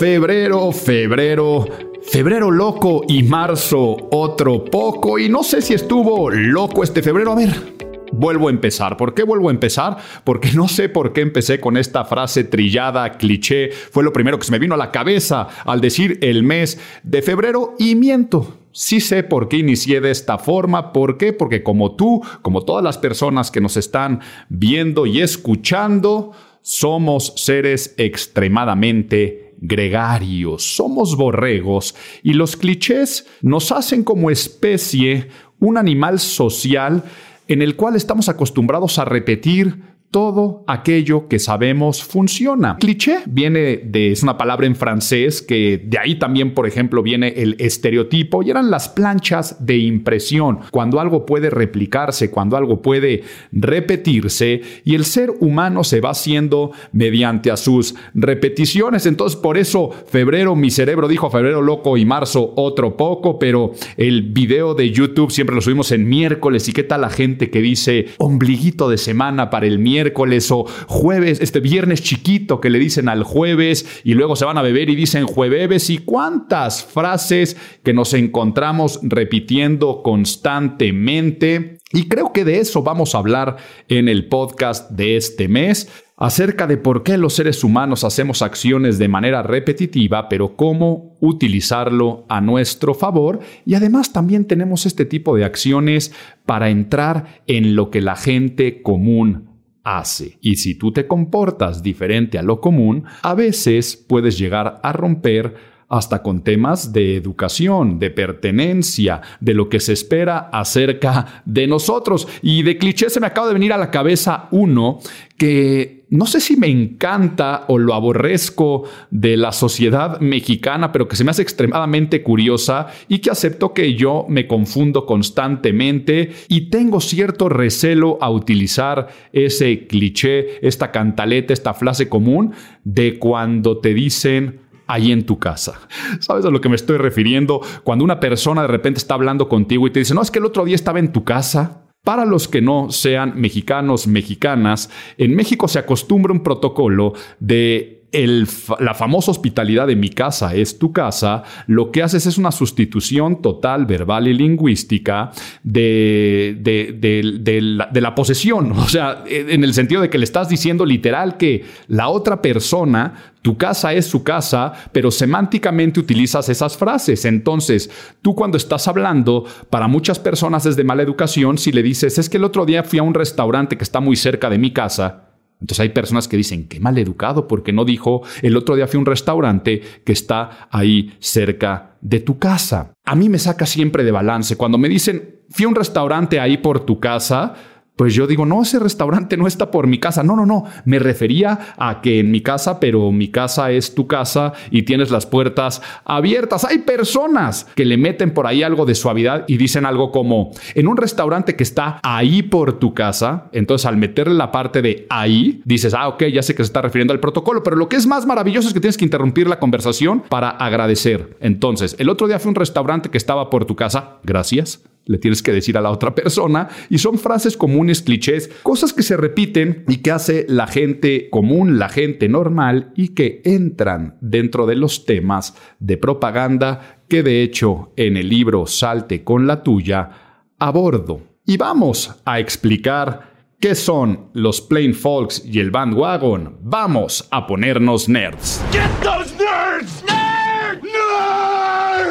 febrero, febrero, febrero loco y marzo otro poco. Y no sé si estuvo loco este febrero. A ver, vuelvo a empezar. ¿Por qué vuelvo a empezar? Porque no sé por qué empecé con esta frase trillada, cliché. Fue lo primero que se me vino a la cabeza al decir el mes de febrero y miento. Sí sé por qué inicié de esta forma. ¿Por qué? Porque como tú, como todas las personas que nos están viendo y escuchando, somos seres extremadamente gregarios, somos borregos y los clichés nos hacen como especie un animal social en el cual estamos acostumbrados a repetir todo aquello que sabemos funciona. Cliché viene de, es una palabra en francés que de ahí también, por ejemplo, viene el estereotipo y eran las planchas de impresión, cuando algo puede replicarse, cuando algo puede repetirse y el ser humano se va haciendo mediante sus repeticiones. Entonces, por eso febrero, mi cerebro dijo febrero loco y marzo otro poco, pero el video de YouTube siempre lo subimos en miércoles y qué tal la gente que dice ombliguito de semana para el miércoles miércoles o jueves, este viernes chiquito que le dicen al jueves y luego se van a beber y dicen jueves y cuántas frases que nos encontramos repitiendo constantemente. Y creo que de eso vamos a hablar en el podcast de este mes acerca de por qué los seres humanos hacemos acciones de manera repetitiva, pero cómo utilizarlo a nuestro favor. Y además también tenemos este tipo de acciones para entrar en lo que la gente común hace. Y si tú te comportas diferente a lo común, a veces puedes llegar a romper hasta con temas de educación, de pertenencia, de lo que se espera acerca de nosotros. Y de cliché se me acaba de venir a la cabeza uno que no sé si me encanta o lo aborrezco de la sociedad mexicana, pero que se me hace extremadamente curiosa y que acepto que yo me confundo constantemente y tengo cierto recelo a utilizar ese cliché, esta cantaleta, esta frase común de cuando te dicen ahí en tu casa. ¿Sabes a lo que me estoy refiriendo? Cuando una persona de repente está hablando contigo y te dice, no, es que el otro día estaba en tu casa. Para los que no sean mexicanos, mexicanas, en México se acostumbra un protocolo de la famosa hospitalidad de mi casa es tu casa, lo que haces es una sustitución total, verbal y lingüística de, la, de, la, posesión. O sea, en el sentido de que le estás diciendo literal que la otra persona, tu casa es su casa, pero semánticamente utilizas esas frases. Entonces, tú cuando estás hablando, para muchas personas es de mala educación si le dices, es que el otro día fui a un restaurante que está muy cerca de mi casa entonces hay personas que dicen, qué mal educado, porque no dijo, el otro día fui a un restaurante que está ahí cerca de tu casa. A mí me saca siempre de balance. Cuando me dicen, fui a un restaurante ahí por tu casa, pues yo digo, no, ese restaurante no está por mi casa. No, no, no. Me refería a que en mi casa, pero mi casa es tu casa y tienes las puertas abiertas. Hay personas que le meten por ahí algo de suavidad y dicen algo como, en un restaurante que está ahí por tu casa, entonces al meterle la parte de ahí, dices, ah, ok, ya sé que se está refiriendo al protocolo, pero lo que es más maravilloso es que tienes que interrumpir la conversación para agradecer. Entonces, el otro día fue un restaurante que estaba por tu casa, gracias le tienes que decir a la otra persona y son frases comunes, clichés, cosas que se repiten y que hace la gente común, la gente normal y que entran dentro de los temas de propaganda que de hecho en el libro Salte con la tuya abordo. Y vamos a explicar qué son los plain folks y el bandwagon. Vamos a ponernos nerds.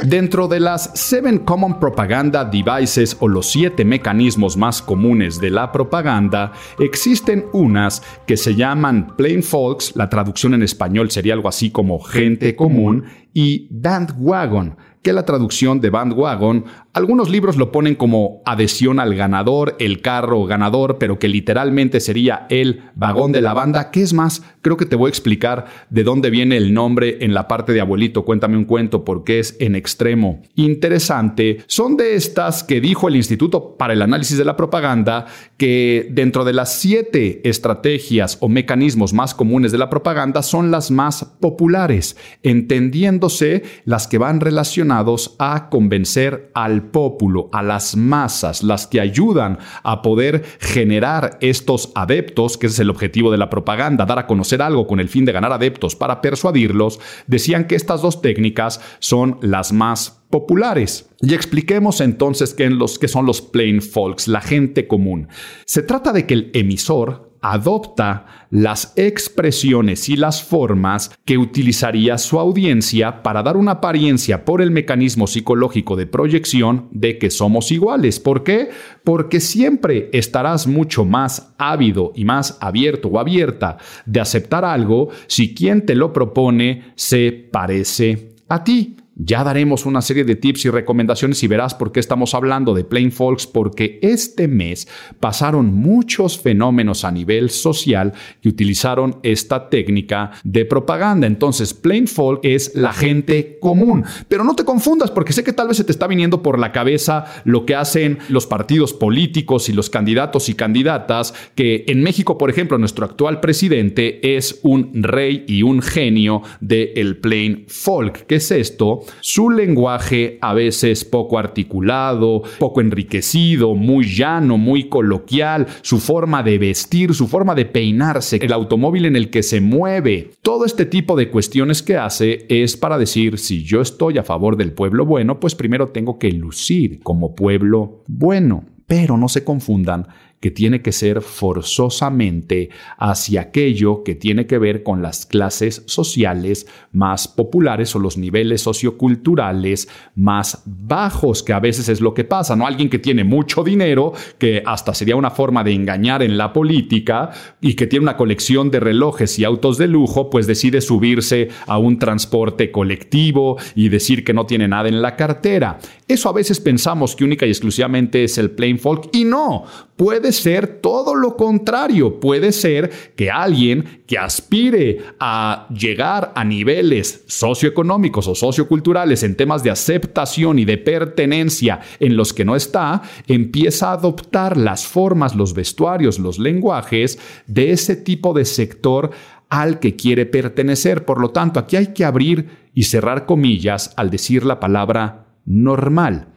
Dentro de las Seven Common Propaganda Devices o los siete mecanismos más comunes de la propaganda, existen unas que se llaman plain folks, la traducción en español sería algo así como gente común, y bandwagon, que la traducción de bandwagon, algunos libros lo ponen como adhesión al ganador, el carro ganador, pero que literalmente sería el vagón de la banda. ¿Qué es más? Creo que te voy a explicar de dónde viene el nombre en la parte de abuelito. Cuéntame un cuento porque es en extremo interesante. Son de estas que dijo el Instituto para el Análisis de la Propaganda que dentro de las siete estrategias o mecanismos más comunes de la propaganda son las más populares, entendiéndose las que van relacionados a convencer al pópulo, a las masas, las que ayudan a poder generar estos adeptos, que es el objetivo de la propaganda, dar a conocer algo con el fin de ganar adeptos para persuadirlos, decían que estas dos técnicas son las más populares. Y expliquemos entonces qué, qué son los plain folks, la gente común. Se trata de que el emisor adopta las expresiones y las formas que utilizaría su audiencia para dar una apariencia por el mecanismo psicológico de proyección de que somos iguales. ¿Por qué? Porque siempre estarás mucho más ávido y más abierto o abierta de aceptar algo si quien te lo propone se parece a ti. Ya daremos una serie de tips y recomendaciones y verás por qué estamos hablando de Plain Folks, porque este mes pasaron muchos fenómenos a nivel social que utilizaron esta técnica de propaganda. Entonces, Plain Folk es la gente común. Pero no te confundas, porque sé que tal vez se te está viniendo por la cabeza lo que hacen los partidos políticos y los candidatos y candidatas, que en México, por ejemplo, nuestro actual presidente es un rey y un genio del el Plain Folk. ¿Qué es esto? Su lenguaje a veces poco articulado, poco enriquecido, muy llano, muy coloquial, su forma de vestir, su forma de peinarse, el automóvil en el que se mueve, todo este tipo de cuestiones que hace es para decir, si yo estoy a favor del pueblo bueno, pues primero tengo que lucir como pueblo bueno. Pero no se confundan que tiene que ser forzosamente hacia aquello que tiene que ver con las clases sociales más populares o los niveles socioculturales más bajos, que a veces es lo que pasa, ¿no? Alguien que tiene mucho dinero, que hasta sería una forma de engañar en la política y que tiene una colección de relojes y autos de lujo, pues decide subirse a un transporte colectivo y decir que no tiene nada en la cartera. Eso a veces pensamos que única y exclusivamente es el plain folk y no, puede ser todo lo contrario. Puede ser que alguien que aspire a llegar a niveles socioeconómicos o socioculturales en temas de aceptación y de pertenencia en los que no está, empieza a adoptar las formas, los vestuarios, los lenguajes de ese tipo de sector al que quiere pertenecer. Por lo tanto, aquí hay que abrir y cerrar comillas al decir la palabra normal.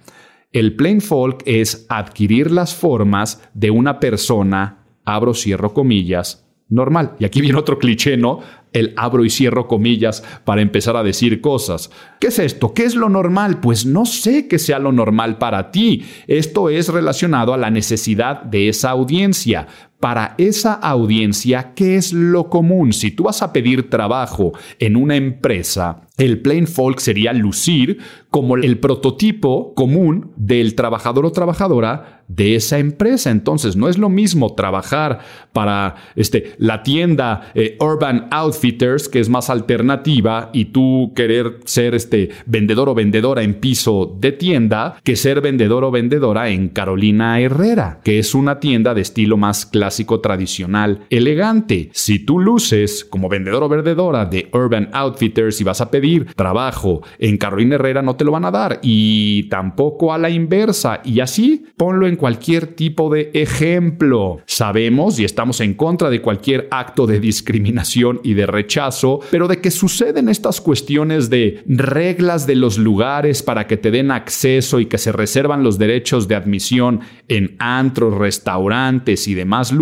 El plain folk es adquirir las formas de una persona, abro, cierro comillas, normal. Y aquí viene otro cliché, ¿no? El abro y cierro comillas para empezar a decir cosas. ¿Qué es esto? ¿Qué es lo normal? Pues no sé qué sea lo normal para ti. Esto es relacionado a la necesidad de esa audiencia. Para esa audiencia, ¿qué es lo común? Si tú vas a pedir trabajo en una empresa, el plain folk sería lucir como el prototipo común del trabajador o trabajadora de esa empresa. Entonces, no es lo mismo trabajar para este, la tienda eh, Urban Outfitters, que es más alternativa, y tú querer ser este, vendedor o vendedora en piso de tienda, que ser vendedor o vendedora en Carolina Herrera, que es una tienda de estilo más clásico, tradicional, elegante. Si tú luces como vendedor o vendedora de Urban Outfitters y vas a pedir trabajo en Carolina Herrera no te lo van a dar y tampoco a la inversa y así ponlo en cualquier tipo de ejemplo. Sabemos y estamos en contra de cualquier acto de discriminación y de rechazo, pero de que suceden estas cuestiones de reglas de los lugares para que te den acceso y que se reservan los derechos de admisión en antros, restaurantes y demás lugares,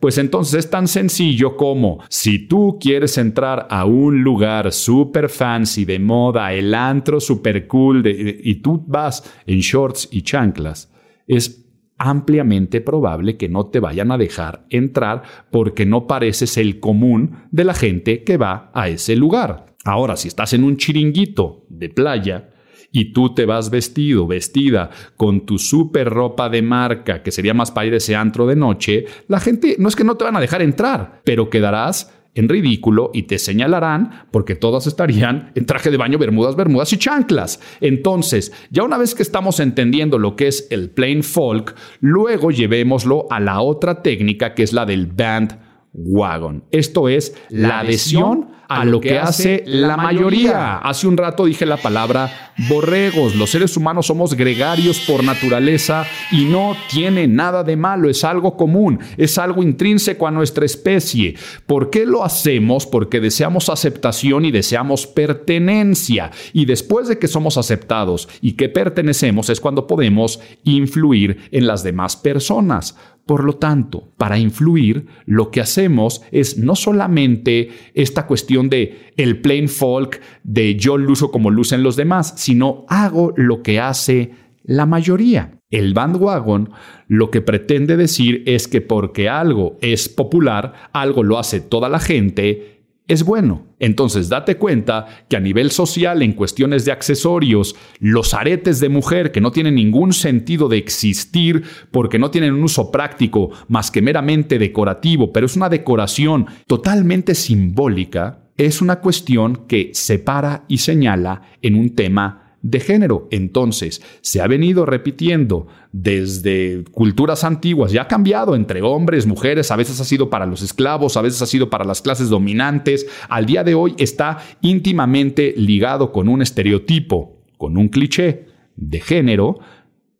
pues entonces es tan sencillo como si tú quieres entrar a un lugar super fancy, de moda, el antro super cool, y tú vas en shorts y chanclas, es ampliamente probable que no te vayan a dejar entrar porque no pareces el común de la gente que va a ese lugar. Ahora, si estás en un chiringuito de playa, y tú te vas vestido, vestida con tu super ropa de marca, que sería más para ir a ese antro de noche, la gente no es que no te van a dejar entrar, pero quedarás en ridículo y te señalarán porque todas estarían en traje de baño, bermudas, bermudas y chanclas. Entonces, ya una vez que estamos entendiendo lo que es el plain folk, luego llevémoslo a la otra técnica que es la del band wagon. Esto es la, adhesión a lo que hace la mayoría. Hace un rato dije la palabra borregos. Los seres humanos somos gregarios por naturaleza y no tiene nada de malo, es algo común, es algo intrínseco a nuestra especie. ¿Por qué lo hacemos? Porque deseamos aceptación y deseamos pertenencia. Y después de que somos aceptados y que pertenecemos es cuando podemos influir en las demás personas. Por lo tanto, para influir, lo que hacemos es no solamente esta cuestión de el plain folk, de yo luzo como lucen los demás, sino hago lo que hace la mayoría. El bandwagon lo que pretende decir es que porque algo es popular, algo lo hace toda la gente, es bueno. Entonces date cuenta que a nivel social, en cuestiones de accesorios, los aretes de mujer que no tienen ningún sentido de existir porque no tienen un uso práctico más que meramente decorativo, pero es una decoración totalmente simbólica, es una cuestión que separa y señala en un tema de género. Entonces, se ha venido repitiendo desde culturas antiguas, ya ha cambiado entre hombres, mujeres, a veces ha sido para los esclavos, a veces ha sido para las clases dominantes, al día de hoy está íntimamente ligado con un estereotipo, con un cliché de género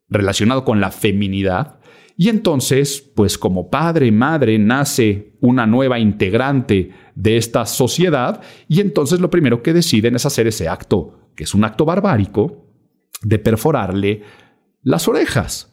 relacionado con la feminidad. Y entonces, pues como padre, madre, nace una nueva integrante de esta sociedad y entonces lo primero que deciden es hacer ese acto que es un acto barbárico, de perforarle las orejas.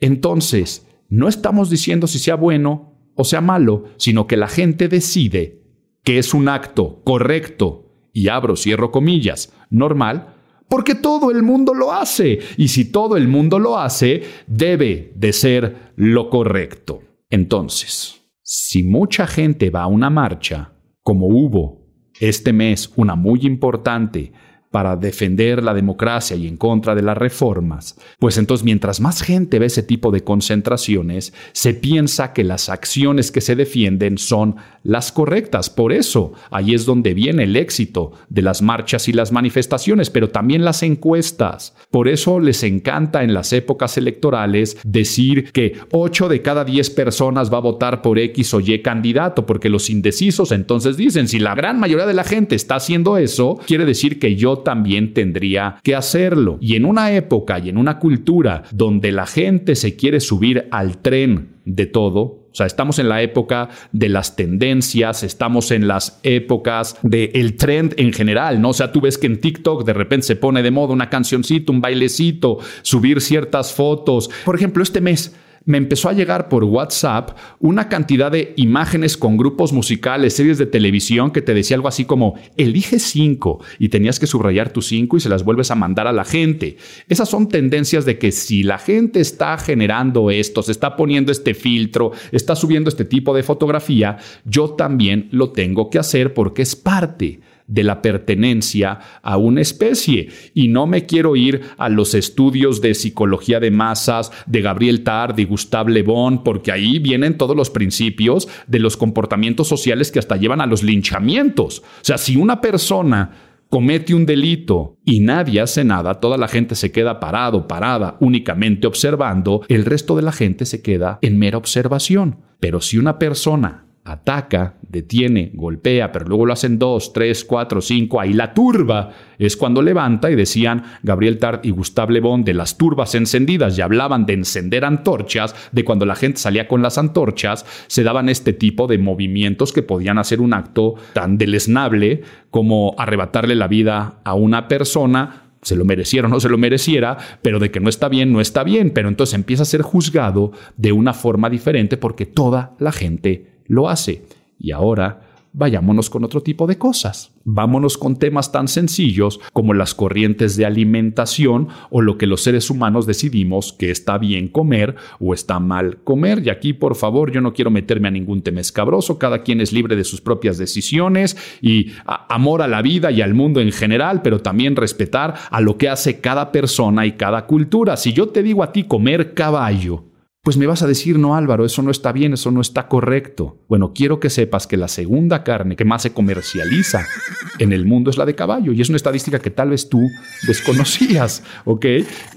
Entonces, no estamos diciendo si sea bueno o sea malo, sino que la gente decide que es un acto correcto, y abro, cierro comillas, normal, porque todo el mundo lo hace. Y si todo el mundo lo hace, debe de ser lo correcto. Entonces, si mucha gente va a una marcha, como hubo este mes, una muy importante, para defender la democracia y en contra de las reformas, pues entonces mientras más gente ve ese tipo de concentraciones, se piensa que las acciones que se defienden son las correctas. Por eso, ahí es donde viene el éxito de las marchas y las manifestaciones, pero también las encuestas. Por eso les encanta en las épocas electorales decir que 8 de cada 10 personas va a votar por X o Y candidato, porque los indecisos entonces dicen, si la gran mayoría de la gente está haciendo eso, quiere decir que yo también tendría que hacerlo. Y en una época y en una cultura donde la gente se quiere subir al tren de todo, o sea, estamos en la época de las tendencias, estamos en las épocas del trend en general, ¿no? O sea, tú ves que en TikTok de repente se pone de moda una cancioncito, un bailecito, subir ciertas fotos. Por ejemplo, este mes me empezó a llegar por WhatsApp una cantidad de imágenes con grupos musicales, series de televisión que te decía algo así como, elige cinco y tenías que subrayar tus cinco y se las vuelves a mandar a la gente. Esas son tendencias de que si la gente está generando esto, se está poniendo este filtro, está subiendo este tipo de fotografía, yo también lo tengo que hacer porque es parte de la pertenencia a una especie. Y no me quiero ir a los estudios de psicología de masas de Gabriel Tard y Gustave Le Bon, porque ahí vienen todos los principios de los comportamientos sociales que hasta llevan a los linchamientos. O sea, si una persona comete un delito y nadie hace nada, toda la gente se queda parado, parada, únicamente observando, el resto de la gente se queda en mera observación. Pero si una persona ataca, detiene, golpea, pero luego lo hacen dos, tres, cuatro, cinco, ahí la turba es cuando levanta y decían Gabriel Tart y Gustave Le Bon de las turbas encendidas y hablaban de encender antorchas, de cuando la gente salía con las antorchas, se daban este tipo de movimientos que podían hacer un acto tan deleznable como arrebatarle la vida a una persona se lo mereciera o no se lo mereciera, pero de que no está bien, no está bien, pero entonces empieza a ser juzgado de una forma diferente porque toda la gente lo hace. Y ahora vayámonos con otro tipo de cosas. Vámonos con temas tan sencillos como las corrientes de alimentación o lo que los seres humanos decidimos que está bien comer o está mal comer. Y aquí, por favor, yo no quiero meterme a ningún tema escabroso. Cada quien es libre de sus propias decisiones y amor a la vida y al mundo en general, pero también respetar a lo que hace cada persona y cada cultura. Si yo te digo a ti comer caballo, pues me vas a decir, no Álvaro, eso no está bien, eso no está correcto. Bueno, quiero que sepas que la segunda carne que más se comercializa en el mundo es la de caballo y es una estadística que tal vez tú desconocías, ¿ok?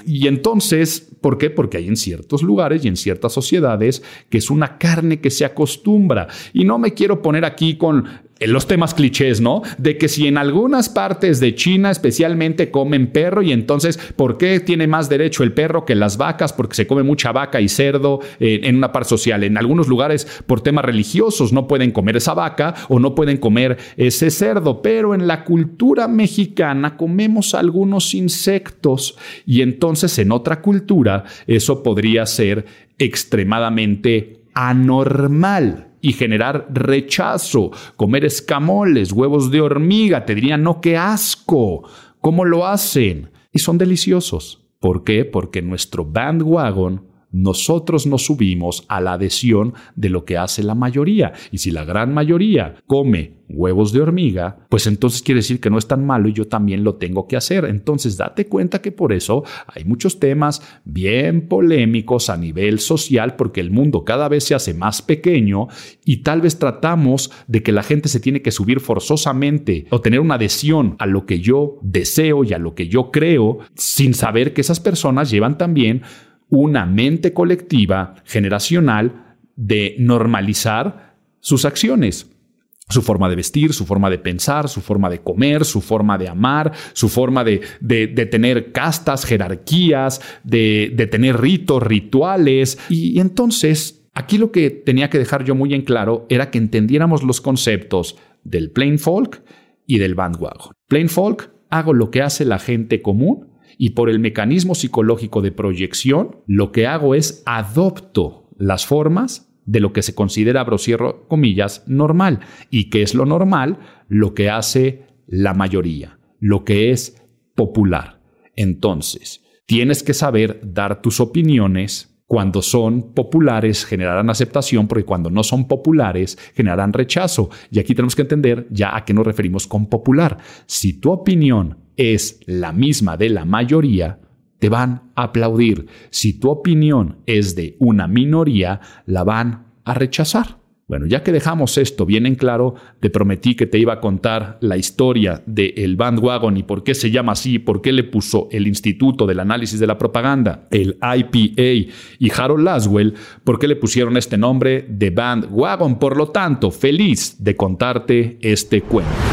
Y entonces, ¿por qué? Porque hay en ciertos lugares y en ciertas sociedades que es una carne que se acostumbra. Y no me quiero poner aquí con los temas clichés, ¿no? De que si en algunas partes de China especialmente comen perro y entonces, ¿por qué tiene más derecho el perro que las vacas? Porque se come mucha vaca y cerdo en una parte social. En algunos lugares, por temas religiosos, no pueden comer esa vaca o no pueden comer ese cerdo, pero en la cultura mexicana comemos algunos insectos y entonces en otra cultura eso podría ser extremadamente anormal y generar rechazo. Comer escamoles, huevos de hormiga, te dirían, no, qué asco. ¿Cómo lo hacen? Y son deliciosos. ¿Por qué? Porque nuestro bandwagon nosotros nos subimos a la adhesión de lo que hace la mayoría. Y si la gran mayoría come huevos de hormiga, pues entonces quiere decir que no es tan malo y yo también lo tengo que hacer. Entonces date cuenta que por eso hay muchos temas bien polémicos a nivel social porque el mundo cada vez se hace más pequeño y tal vez tratamos de que la gente se tiene que subir forzosamente o tener una adhesión a lo que yo deseo y a lo que yo creo sin saber que esas personas llevan también una mente colectiva generacional de normalizar sus acciones su forma de vestir, su forma de pensar, su forma de comer, su forma de amar, su forma de, tener castas, jerarquías, de, de tener ritos, rituales. Y, y entonces, aquí lo que tenía que dejar yo muy en claro era que entendiéramos los conceptos del plain folk y del bandwagon. Plain folk, hago lo que hace la gente común y por el mecanismo psicológico de proyección, lo que hago es adopto las formas de lo que se considera, cierro comillas, normal. ¿Y qué es lo normal? Lo que hace la mayoría, lo que es popular. Entonces, tienes que saber dar tus opiniones cuando son populares generarán aceptación, porque cuando no son populares generarán rechazo. Y aquí tenemos que entender ya a qué nos referimos con popular. Si tu opinión es la misma de la mayoría, te van a aplaudir. Si tu opinión es de una minoría, la van a rechazar. Bueno, ya que dejamos esto bien en claro, te prometí que te iba a contar la historia del bandwagon y por qué se llama así, por qué le puso el Instituto del Análisis de la Propaganda, el IPA y Harold Laswell, por qué le pusieron este nombre de bandwagon. Por lo tanto, feliz de contarte este cuento.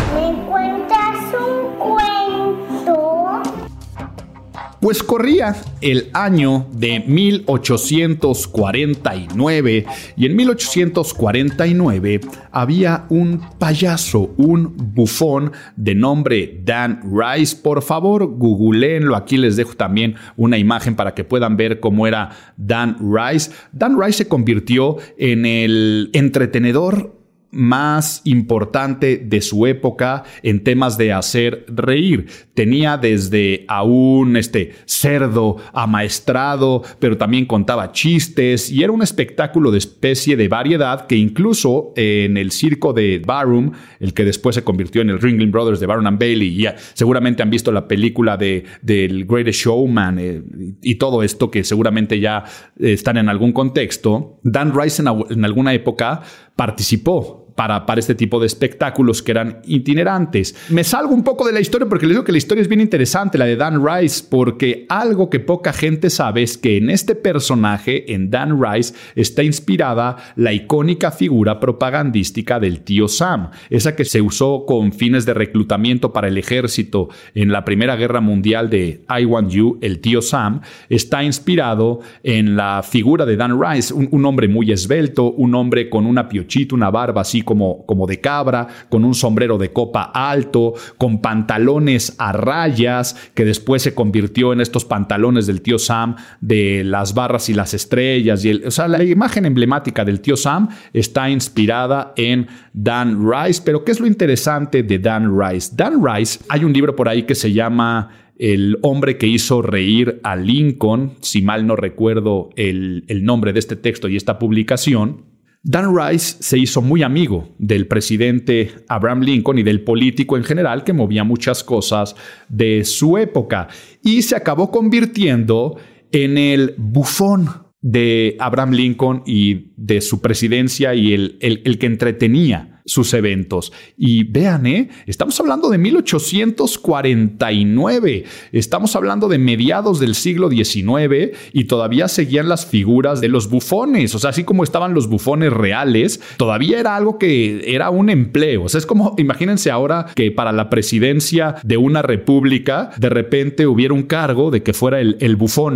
Pues corría el año de 1849 y en 1849 había un payaso, un bufón de nombre Dan Rice. Por favor, googleenlo. Aquí les dejo también una imagen para que puedan ver cómo era Dan Rice. Dan Rice se convirtió en el entretenedor más importante de su época en temas de hacer reír. Tenía desde a un este, cerdo amaestrado, pero también contaba chistes y era un espectáculo de especie de variedad que incluso en el circo de Barroom, el que después se convirtió en el Ringling Brothers de Barroom and Bailey, y seguramente han visto la película de, del Greatest Showman eh, y todo esto que seguramente ya están en algún contexto, Dan Rice en alguna época participó para, para, este tipo de espectáculos que eran itinerantes. Me salgo un poco de la historia porque les digo que la historia es bien interesante, la de Dan Rice, porque algo que poca gente sabe es que en este personaje, en Dan Rice, está inspirada la icónica figura propagandística del tío Sam, esa que se usó con fines de reclutamiento para el ejército en la Primera Guerra Mundial de I Want You, el tío Sam, está inspirado en la figura de Dan Rice, un, un hombre muy esbelto, un hombre con una piochita, una barba así como, como de cabra, con un sombrero de copa alto, con pantalones a rayas, que después se convirtió en estos pantalones del tío Sam de las barras y las estrellas. Y el, o sea, la imagen emblemática del tío Sam está inspirada en Dan Rice. Pero ¿qué es lo interesante de Dan Rice? Dan Rice, hay un libro por ahí que se llama el hombre que hizo reír a Lincoln, si mal no recuerdo el, el, nombre de este texto y esta publicación, Dan Rice se hizo muy amigo del presidente Abraham Lincoln y del político en general que movía muchas cosas de su época y se acabó convirtiendo en el bufón de Abraham Lincoln y de su presidencia y el, el, que entretenía sus eventos. Y vean, ¿eh? estamos hablando de 1849, estamos hablando de mediados del siglo XIX y todavía seguían las figuras de los bufones, o sea, así como estaban los bufones reales, todavía era algo que era un empleo. O sea, es como, imagínense ahora que para la presidencia de una república, de repente hubiera un cargo de que fuera el, el bufón.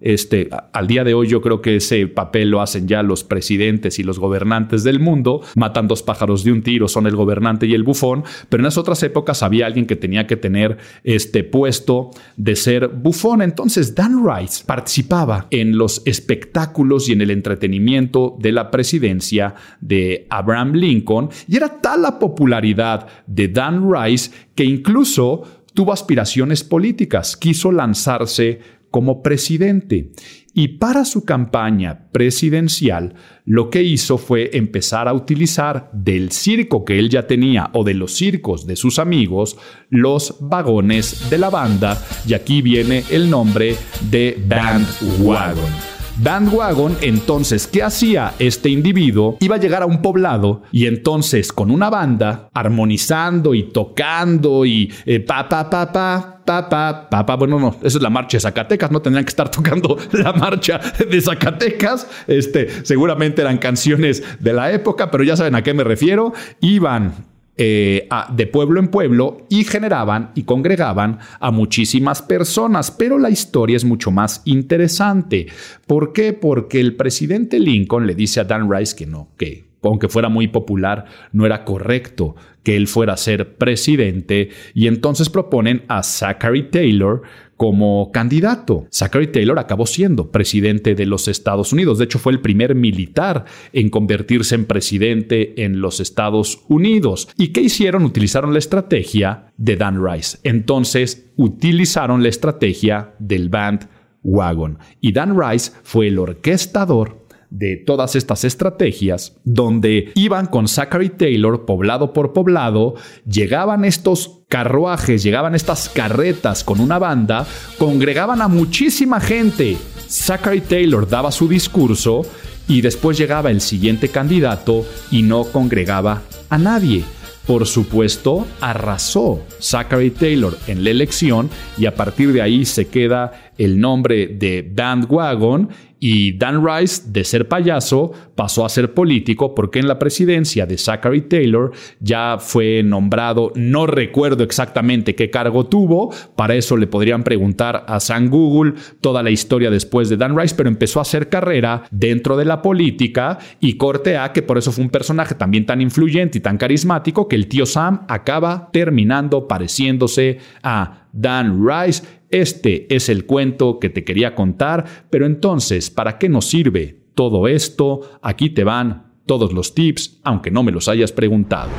Este, al día de hoy yo creo que ese papel lo hacen ya los presidentes y los gobernantes del mundo, matan dos pájaros de un tiro, son el gobernante y el bufón, pero en las otras épocas había alguien que tenía que tener este puesto de ser bufón. Entonces Dan Rice participaba en los espectáculos y en el entretenimiento de la presidencia de Abraham Lincoln y era tal la popularidad de Dan Rice que incluso tuvo aspiraciones políticas, quiso lanzarse como presidente. Y para su campaña presidencial, lo que hizo fue empezar a utilizar del circo que él ya tenía o de los circos de sus amigos, los vagones de la banda, y aquí viene el nombre de Bandwagon. Bandwagon entonces, ¿qué hacía este individuo? Iba a llegar a un poblado y entonces con una banda, armonizando y tocando y eh, pa, pa, pa, pa, papá, papá, bueno, no, esa es la marcha de Zacatecas, no tendrían que estar tocando la marcha de Zacatecas, este, seguramente eran canciones de la época, pero ya saben a qué me refiero, iban eh, de pueblo en pueblo y generaban y congregaban a muchísimas personas. Pero la historia es mucho más interesante. ¿Por qué? Porque el presidente Lincoln le dice a Dan Rice que no, que aunque fuera muy popular, no era correcto que él fuera a ser presidente y entonces proponen a Zachary Taylor como candidato. Zachary Taylor acabó siendo presidente de los Estados Unidos. De hecho, fue el primer militar en convertirse en presidente en los Estados Unidos. ¿Y qué hicieron? Utilizaron la estrategia de Dan Rice. Entonces, utilizaron la estrategia del Band Wagon. Y Dan Rice fue el orquestador de todas estas estrategias, donde iban con Zachary Taylor poblado por poblado, llegaban estos carruajes, llegaban estas carretas con una banda, congregaban a muchísima gente. Zachary Taylor daba su discurso y después llegaba el siguiente candidato y no congregaba a nadie. Por supuesto, arrasó Zachary Taylor en la elección y a partir de ahí se queda el nombre de Bandwagon y Dan Rice, de ser payaso, pasó a ser político porque en la presidencia de Zachary Taylor ya fue nombrado, no recuerdo exactamente qué cargo tuvo, para eso le podrían preguntar a San Google toda la historia después de Dan Rice, pero empezó a hacer carrera dentro de la política y corte a que por eso fue un personaje también tan influyente y tan carismático que el tío Sam acaba terminando pareciéndose a Dan Rice. Este es el cuento que te quería contar, pero entonces, ¿para qué nos sirve todo esto? Aquí te van todos los tips, aunque no me los hayas preguntado.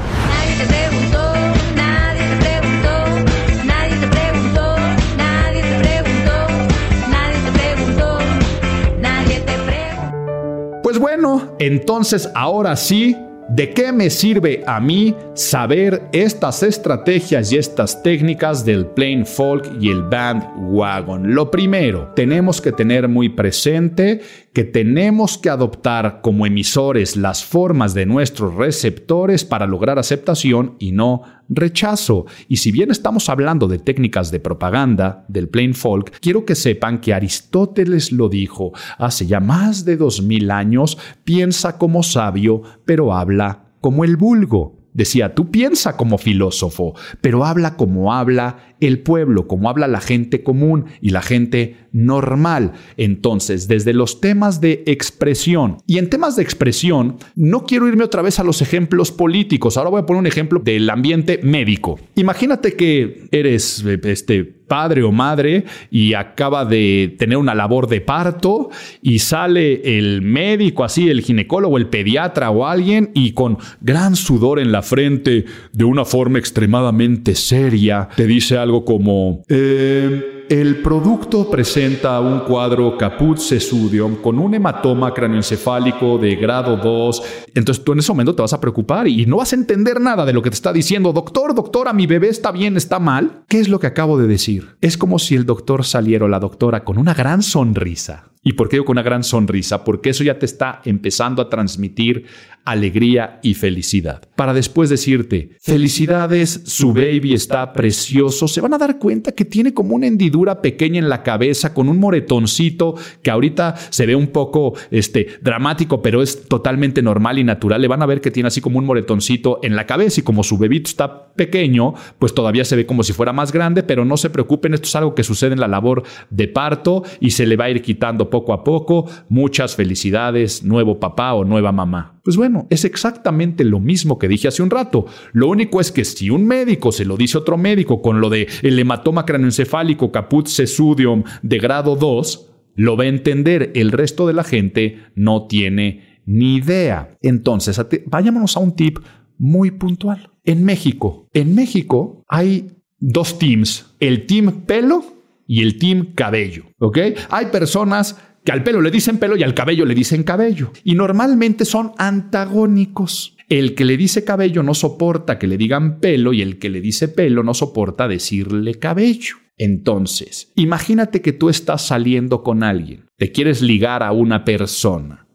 Pues bueno, entonces ahora sí ¿De qué me sirve a mí saber estas estrategias y estas técnicas del plain folk y el bandwagon? Lo primero, tenemos que tener muy presente que tenemos que adoptar como emisores las formas de nuestros receptores para lograr aceptación y no rechazo. Y si bien estamos hablando de técnicas de propaganda del plain folk, quiero que sepan que Aristóteles lo dijo hace ya más de dos mil años, piensa como sabio, pero habla como el vulgo. Decía, tú piensa como filósofo, pero habla como habla el pueblo, como habla la gente común y la gente normal. Entonces, desde los temas de expresión, y en temas de expresión, no quiero irme otra vez a los ejemplos políticos, ahora voy a poner un ejemplo del ambiente médico. Imagínate que eres este padre o madre y acaba de tener una labor de parto y sale el médico así, el ginecólogo, el pediatra o alguien y con gran sudor en la frente, de una forma extremadamente seria, te dice algo algo como... Eh, el producto presenta un cuadro caput sesudium con un hematoma craneoencefálico de grado 2. Entonces tú en ese momento te vas a preocupar y no vas a entender nada de lo que te está diciendo. Doctor, doctora, mi bebé está bien, está mal. ¿Qué es lo que acabo de decir? Es como si el doctor saliera o la doctora con una gran sonrisa. ¿Y por qué digo con una gran sonrisa? Porque eso ya te está empezando a transmitir alegría y felicidad. Para después decirte, felicidades, su baby está precioso, se van a dar cuenta que tiene como una hendidura pequeña en la cabeza con un moretoncito que ahorita se ve un poco este, dramático, pero es totalmente normal y natural. Le van a ver que tiene así como un moretoncito en la cabeza y como su bebito está pequeño, pues todavía se ve como si fuera más grande, pero no se preocupen, esto es algo que sucede en la labor de parto y se le va a ir quitando poco a poco. Muchas felicidades, nuevo papá o nueva mamá. Pues bueno, es exactamente lo mismo que dije hace un rato. Lo único es que si un médico se lo dice otro médico con lo de el hematoma craneoencefálico caput sesudium de grado 2, lo va a entender. El resto de la gente no tiene ni idea. Entonces, vayámonos a un tip muy puntual. En México, en México hay dos teams, el team pelo y el team cabello, ¿ok? Hay personas que al pelo le dicen pelo y al cabello le dicen cabello. Y normalmente son antagónicos. El que le dice cabello no soporta que le digan pelo y el que le dice pelo no soporta decirle cabello. Entonces, imagínate que tú estás saliendo con alguien, te quieres ligar a una persona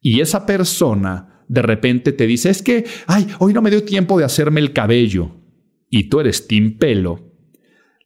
y esa persona de repente te dice, es que, ay, hoy no me dio tiempo de hacerme el cabello y tú eres team pelo,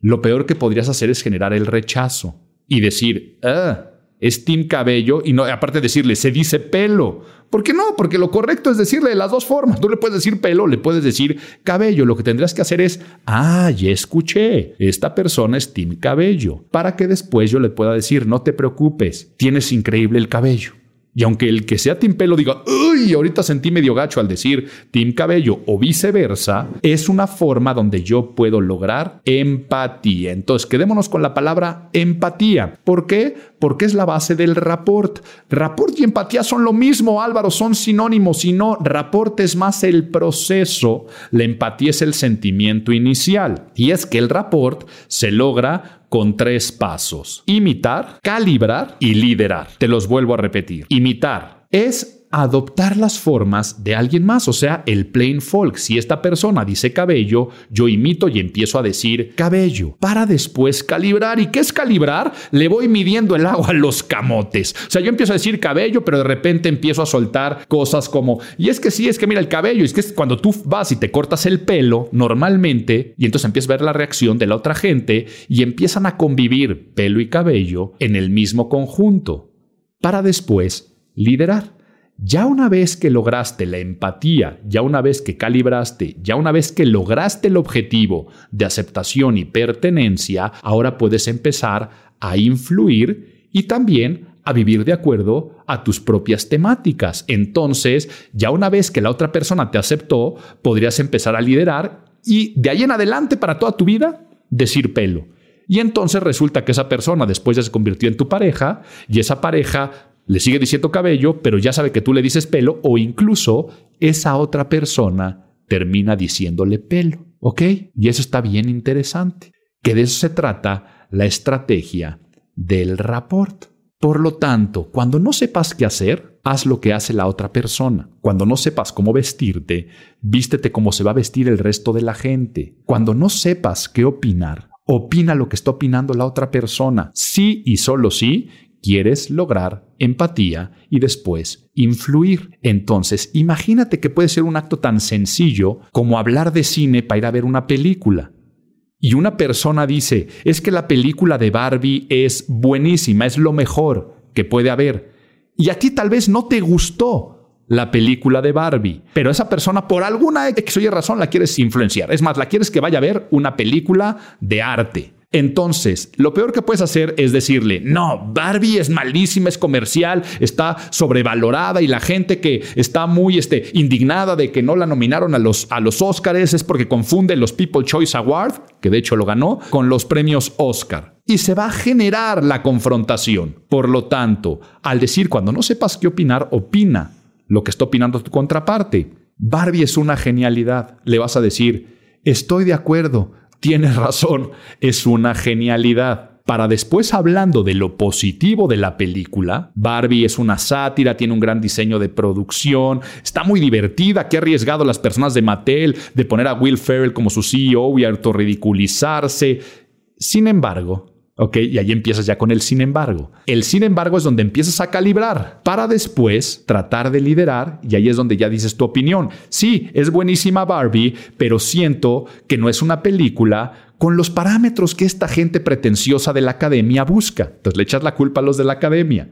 lo peor que podrías hacer es generar el rechazo y decir, ah, es Team Cabello y no, aparte de decirle, se dice pelo. ¿Por qué no? Porque lo correcto es decirle de las dos formas. Tú le puedes decir pelo, le puedes decir cabello. Lo que tendrías que hacer es, ah, ya escuché, esta persona es Team Cabello, para que después yo le pueda decir, no te preocupes, tienes increíble el cabello. Y aunque el que sea Team Pelo diga, uy, ahorita sentí medio gacho al decir Team Cabello o viceversa, es una forma donde yo puedo lograr empatía. Entonces, quedémonos con la palabra empatía. ¿Por qué? Porque es la base del rapport. Rapport y empatía son lo mismo, Álvaro, son sinónimos. Y no, rapport es más el proceso, la empatía es el sentimiento inicial. Y es que el rapport se logra con tres pasos. Imitar, calibrar y liderar. Te los vuelvo a repetir. Imitar es adoptar las formas de alguien más, o sea, el plain folk. Si esta persona dice cabello, yo imito y empiezo a decir cabello, para después calibrar. ¿Y qué es calibrar? Le voy midiendo el agua a los camotes. O sea, yo empiezo a decir cabello, pero de repente empiezo a soltar cosas como, y es que sí, es que mira el cabello, es que cuando tú vas y te cortas el pelo normalmente, y entonces empiezas a ver la reacción de la otra gente y empiezan a convivir pelo y cabello en el mismo conjunto, para después liderar. Ya una vez que lograste la empatía, ya una vez que calibraste, ya una vez que lograste el objetivo de aceptación y pertenencia, ahora puedes empezar a influir y también a vivir de acuerdo a tus propias temáticas. Entonces, ya una vez que la otra persona te aceptó, podrías empezar a liderar y de ahí en adelante para toda tu vida decir pelo. Y entonces resulta que esa persona después ya se convirtió en tu pareja y esa pareja le sigue diciendo cabello, pero ya sabe que tú le dices pelo o incluso esa otra persona termina diciéndole pelo. ¿Ok? Y eso está bien interesante. Que de eso se trata la estrategia del rapport. Por lo tanto, cuando no sepas qué hacer, haz lo que hace la otra persona. Cuando no sepas cómo vestirte, vístete como se va a vestir el resto de la gente. Cuando no sepas qué opinar, opina lo que está opinando la otra persona. Sí y solo sí quieres lograr empatía y después influir. Entonces, imagínate que puede ser un acto tan sencillo como hablar de cine para ir a ver una película. Y una persona dice, es que la película de Barbie es buenísima, es lo mejor que puede haber. Y a ti tal vez no te gustó la película de Barbie, pero esa persona por alguna X o razón la quieres influenciar. Es más, la quieres que vaya a ver una película de arte. Entonces, lo peor que puedes hacer es decirle, no, Barbie es malísima, es comercial, está sobrevalorada y la gente que está muy este, indignada de que no la nominaron a los, a los Oscars es porque confunde los People Choice Award, que de hecho lo ganó, con los premios Oscar. Y se va a generar la confrontación. Por lo tanto, al decir cuando no sepas qué opinar, opina lo que está opinando tu contraparte. Barbie es una genialidad. Le vas a decir, estoy de acuerdo, tienes razón, es una genialidad. Para después hablando de lo positivo de la película, Barbie es una sátira, tiene un gran diseño de producción, está muy divertida, qué arriesgado las personas de Mattel de poner a Will Ferrell como su CEO y autorridiculizarse. Sin embargo, ¿Ok? Y ahí empiezas ya con el sin embargo. El sin embargo es donde empiezas a calibrar para después tratar de liderar y ahí es donde ya dices tu opinión. Sí, es buenísima Barbie, pero siento que no es una película con los parámetros que esta gente pretenciosa de la academia busca. Entonces le echas la culpa a los de la academia.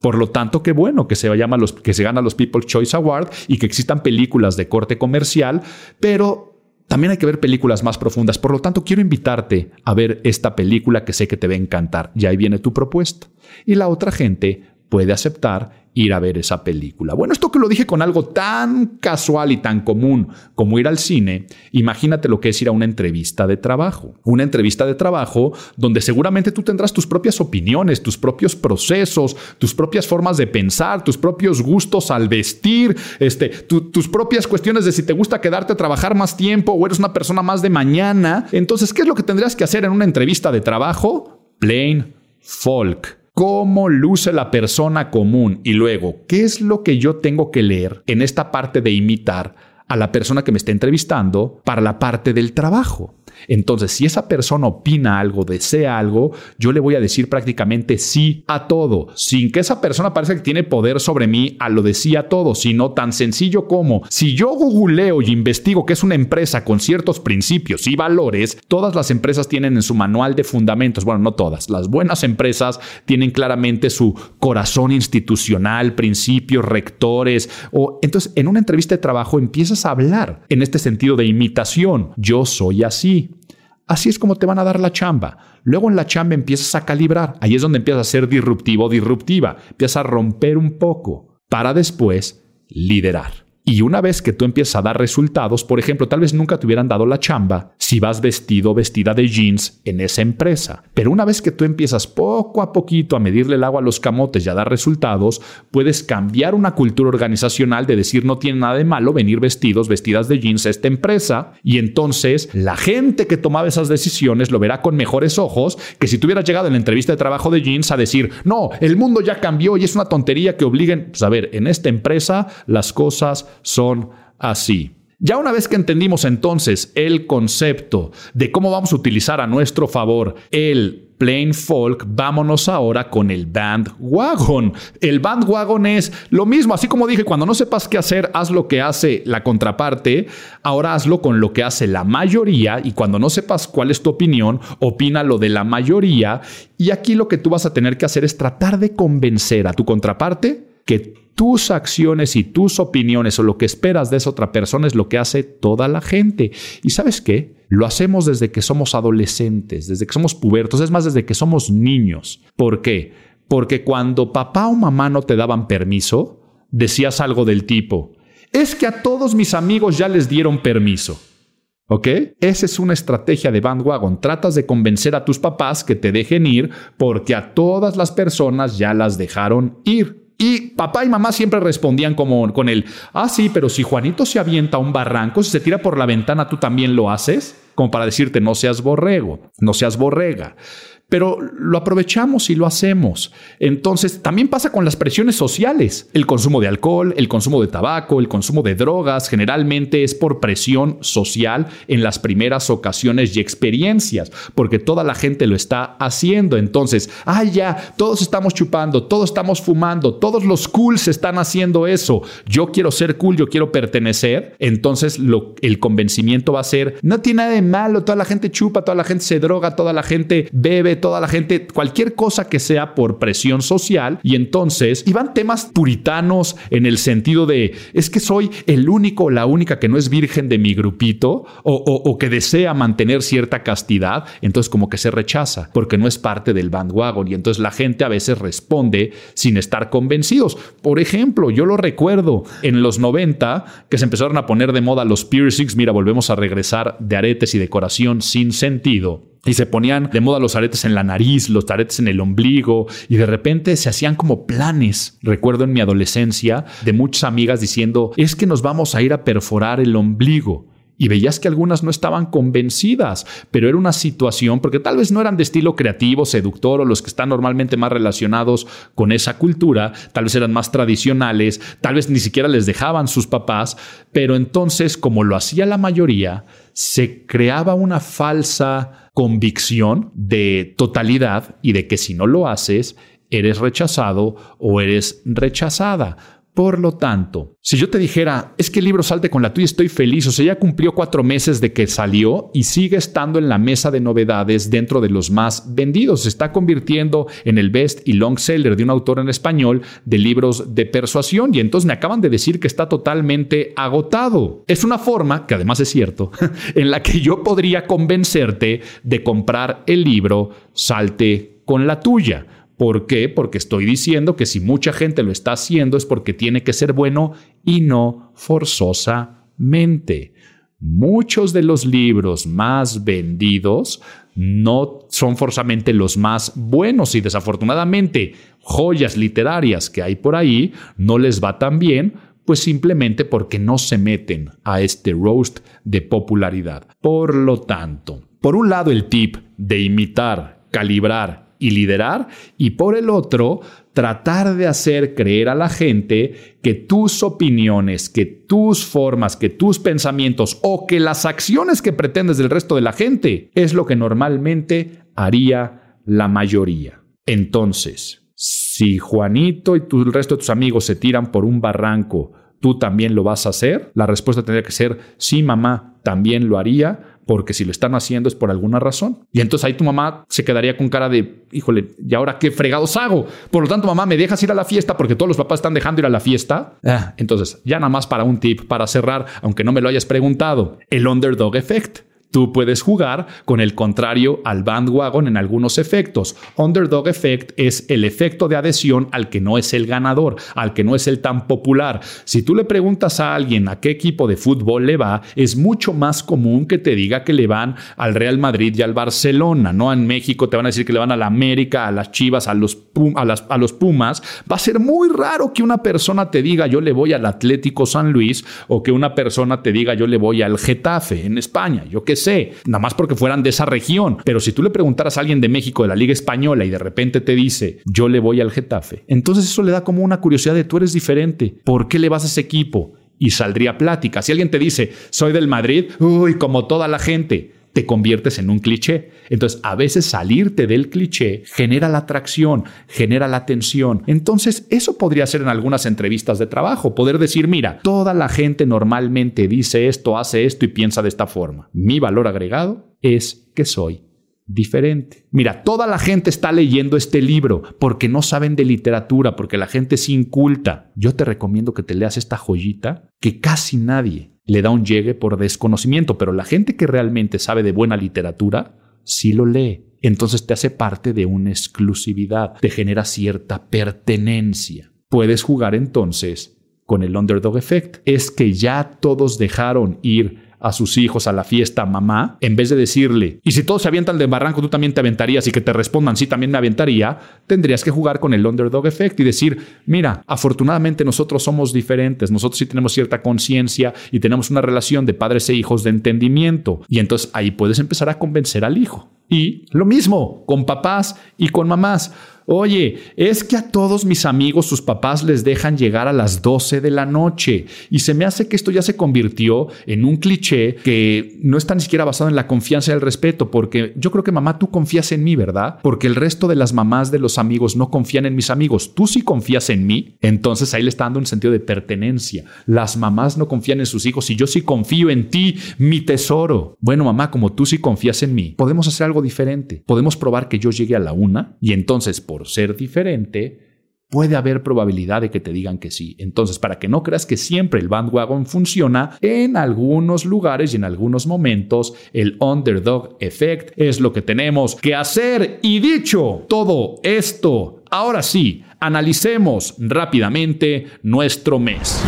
Por lo tanto, qué bueno que se llama los que se gana los People's Choice Award y que existan películas de corte comercial, pero también hay que ver películas más profundas. Por lo tanto, quiero invitarte a ver esta película que sé que te va a encantar. Y ahí viene tu propuesta. Y la otra gente puede aceptar ir a ver esa película. Bueno, esto que lo dije con algo tan casual y tan común como ir al cine, imagínate lo que es ir a una entrevista de trabajo. Una entrevista de trabajo donde seguramente tú tendrás tus propias opiniones, tus propios procesos, tus propias formas de pensar, tus propios gustos al vestir, este, tus propias cuestiones de si te gusta quedarte a trabajar más tiempo o eres una persona más de mañana. Entonces, ¿qué es lo que tendrías que hacer en una entrevista de trabajo? Plain folk cómo luce la persona común y luego, ¿qué es lo que yo tengo que leer en esta parte de imitar a la persona que me está entrevistando para la parte del trabajo? Entonces, si esa persona opina algo, desea algo, yo le voy a decir prácticamente sí a todo, sin que esa persona parezca que tiene poder sobre mí a lo de sí a todo, sino tan sencillo como si yo googleo y investigo que es una empresa con ciertos principios y valores, todas las empresas tienen en su manual de fundamentos, bueno, no todas, las buenas empresas tienen claramente su corazón institucional, principios, rectores, o entonces en una entrevista de trabajo empiezas a hablar en este sentido de imitación, yo soy así, Así es como te van a dar la chamba. Luego en la chamba empiezas a calibrar. Ahí es donde empiezas a ser disruptivo o disruptiva. Empiezas a romper un poco para después liderar. Y una vez que tú empiezas a dar resultados, por ejemplo, tal vez nunca te hubieran dado la chamba si vas vestido o vestida de jeans en esa empresa. Pero una vez que tú empiezas poco a poquito a medirle el agua a los camotes y a dar resultados, puedes cambiar una cultura organizacional de decir no tiene nada de malo venir vestidos, vestidas de jeans a esta empresa. Y entonces la gente que tomaba esas decisiones lo verá con mejores ojos que si tú hubieras llegado en la entrevista de trabajo de jeans a decir, no, el mundo ya cambió y es una tontería que obliguen, pues a ver, en esta empresa las cosas son así. Ya una vez que entendimos entonces el concepto de cómo vamos a utilizar a nuestro favor el plain folk, vámonos ahora con el bandwagon. El bandwagon es lo mismo, así como dije, cuando no sepas qué hacer, haz lo que hace la contraparte, ahora hazlo con lo que hace la mayoría y cuando no sepas cuál es tu opinión, opina lo de la mayoría y aquí lo que tú vas a tener que hacer es tratar de convencer a tu contraparte que tus acciones y tus opiniones o lo que esperas de esa otra persona es lo que hace toda la gente. ¿Y sabes qué? Lo hacemos desde que somos adolescentes, desde que somos pubertos, es más, desde que somos niños. ¿Por qué? Porque cuando papá o mamá no te daban permiso, decías algo del tipo, es que a todos mis amigos ya les dieron permiso. ¿Ok? Esa es una estrategia de bandwagon. Tratas de convencer a tus papás que te dejen ir porque a todas las personas ya las dejaron ir. Y papá y mamá siempre respondían como con él, ah, sí, pero si Juanito se avienta a un barranco, si se tira por la ventana, tú también lo haces, como para decirte, no seas borrego, no seas borrega pero lo aprovechamos y lo hacemos. Entonces, también pasa con las presiones sociales. El consumo de alcohol, el consumo de tabaco, el consumo de drogas, generalmente es por presión social en las primeras ocasiones y experiencias, porque toda la gente lo está haciendo. Entonces, ah, ya, todos estamos chupando, todos estamos fumando, todos los cools están haciendo eso. Yo quiero ser cool, yo quiero pertenecer. Entonces, lo, el convencimiento va a ser, no tiene nada de malo, toda la gente chupa, toda la gente se droga, toda la gente bebe, toda la gente, cualquier cosa que sea por presión social. Y entonces iban temas puritanos en el sentido de, es que soy el único o la única que no es virgen de mi grupito o, o que desea mantener cierta castidad. Entonces como que se rechaza porque no es parte del bandwagon. Y entonces la gente a veces responde sin estar convencidos. Por ejemplo, yo lo recuerdo en los 90 que se empezaron a poner de moda los piercings. Mira, volvemos a regresar de aretes y decoración sin sentido y se ponían de moda los aretes en la nariz, los aretes en el ombligo y de repente se hacían como planes. Recuerdo en mi adolescencia de muchas amigas diciendo, es que nos vamos a ir a perforar el ombligo. Y veías que algunas no estaban convencidas, pero era una situación, porque tal vez no eran de estilo creativo, seductor o los que están normalmente más relacionados con esa cultura, tal vez eran más tradicionales, tal vez ni siquiera les dejaban sus papás, pero entonces, como lo hacía la mayoría, se creaba una falsa convicción de totalidad y de que si no lo haces, eres rechazado o eres rechazada. Por lo tanto, si yo te dijera, es que el libro salte con la tuya, estoy feliz, o sea, ya cumplió cuatro meses de que salió y sigue estando en la mesa de novedades dentro de los más vendidos, se está convirtiendo en el best y long seller de un autor en español de libros de persuasión y entonces me acaban de decir que está totalmente agotado. Es una forma, que además es cierto, en la que yo podría convencerte de comprar el libro Salte con la tuya. ¿Por qué? Porque estoy diciendo que si mucha gente lo está haciendo es porque tiene que ser bueno y no forzosamente. Muchos de los libros más vendidos no son forzosamente los más buenos y desafortunadamente joyas literarias que hay por ahí no les va tan bien, pues simplemente porque no se meten a este roast de popularidad. Por lo tanto, por un lado el tip de imitar, calibrar y liderar, y por el otro, tratar de hacer creer a la gente que tus opiniones, que tus formas, que tus pensamientos o que las acciones que pretendes del resto de la gente es lo que normalmente haría la mayoría. Entonces, si Juanito y el resto de tus amigos se tiran por un barranco, ¿tú también lo vas a hacer? La respuesta tendría que ser, sí, mamá, también lo haría porque si lo están haciendo es por alguna razón. Y entonces ahí tu mamá se quedaría con cara de, híjole, ¿y ahora qué fregados hago? Por lo tanto, mamá, ¿me dejas ir a la fiesta porque todos los papás están dejando ir a la fiesta? Ah, entonces, ya nada más para un tip, para cerrar, aunque no me lo hayas preguntado, el underdog effect. Tú puedes jugar con el contrario al bandwagon en algunos efectos. Underdog effect es el efecto de adhesión al que no es el ganador, al que no es el tan popular. Si tú le preguntas a alguien a qué equipo de fútbol le va, es mucho más común que te diga que le van al Real Madrid y al Barcelona, ¿no? En México te van a decir que le van a la América, a las Chivas, a los, las, a los Pumas. Va a ser muy raro que una persona te diga yo le voy al Atlético San Luis o que una persona te diga yo le voy al Getafe en España. Yo qué sé, nada más porque fueran de esa región. Pero si tú le preguntaras a alguien de México, de la Liga Española, y de repente te dice, yo le voy al Getafe, entonces eso le da como una curiosidad de tú eres diferente. ¿Por qué le vas a ese equipo? Y saldría plática. Si alguien te dice, soy del Madrid, uy, como toda la gente te conviertes en un cliché. Entonces, a veces salirte del cliché genera la atracción, genera la atención. Entonces, eso podría ser en algunas entrevistas de trabajo, poder decir, mira, toda la gente normalmente dice esto, hace esto y piensa de esta forma. Mi valor agregado es que soy diferente. Mira, toda la gente está leyendo este libro porque no saben de literatura, porque la gente es inculta. Yo te recomiendo que te leas esta joyita que casi nadie le da un llegue por desconocimiento, pero la gente que realmente sabe de buena literatura, sí lo lee. Entonces te hace parte de una exclusividad, te genera cierta pertenencia. Puedes jugar entonces con el underdog effect. Es que ya todos dejaron ir a sus hijos a la fiesta mamá, en vez de decirle, y si todos se avientan del barranco, tú también te aventarías y que te respondan, sí, también me aventaría, tendrías que jugar con el underdog effect y decir, mira, afortunadamente nosotros somos diferentes, nosotros sí tenemos cierta conciencia y tenemos una relación de padres e hijos de entendimiento. Y entonces ahí puedes empezar a convencer al hijo. Y lo mismo con papás y con mamás. Oye, es que a todos mis amigos sus papás les dejan llegar a las 12 de la noche y se me hace que esto ya se convirtió en un cliché que no está ni siquiera basado en la confianza y el respeto, porque yo creo que mamá tú confías en mí, ¿verdad? Porque el resto de las mamás de los amigos no confían en mis amigos, tú sí confías en mí, entonces ahí le está dando un sentido de pertenencia. Las mamás no confían en sus hijos y yo sí confío en ti, mi tesoro. Bueno, mamá, como tú sí confías en mí, podemos hacer algo diferente. Podemos probar que yo llegue a la una y entonces por ser diferente, puede haber probabilidad de que te digan que sí. Entonces, para que no creas que siempre el bandwagon funciona, en algunos lugares y en algunos momentos el underdog effect es lo que tenemos que hacer. Y dicho todo esto, ahora sí, analicemos rápidamente nuestro mes.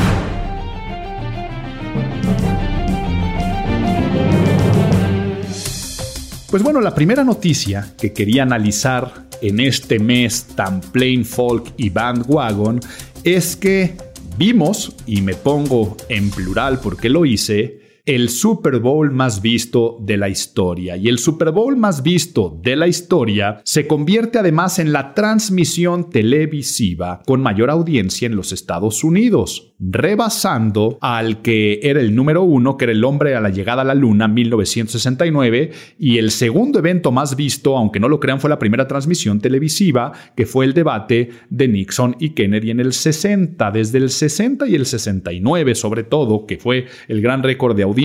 Pues bueno, la primera noticia que quería analizar en este mes tan plain folk y bandwagon es que vimos, y me pongo en plural porque lo hice, el Super Bowl más visto de la historia. Y el Super Bowl más visto de la historia se convierte además en la transmisión televisiva con mayor audiencia en los Estados Unidos, rebasando al que era el número uno, que era el hombre a la llegada a la luna 1969, y el segundo evento más visto, aunque no lo crean, fue la primera transmisión televisiva, que fue el debate de Nixon y Kennedy en el 60. Desde el 60 y el 69, sobre todo, que fue el gran récord de audiencia,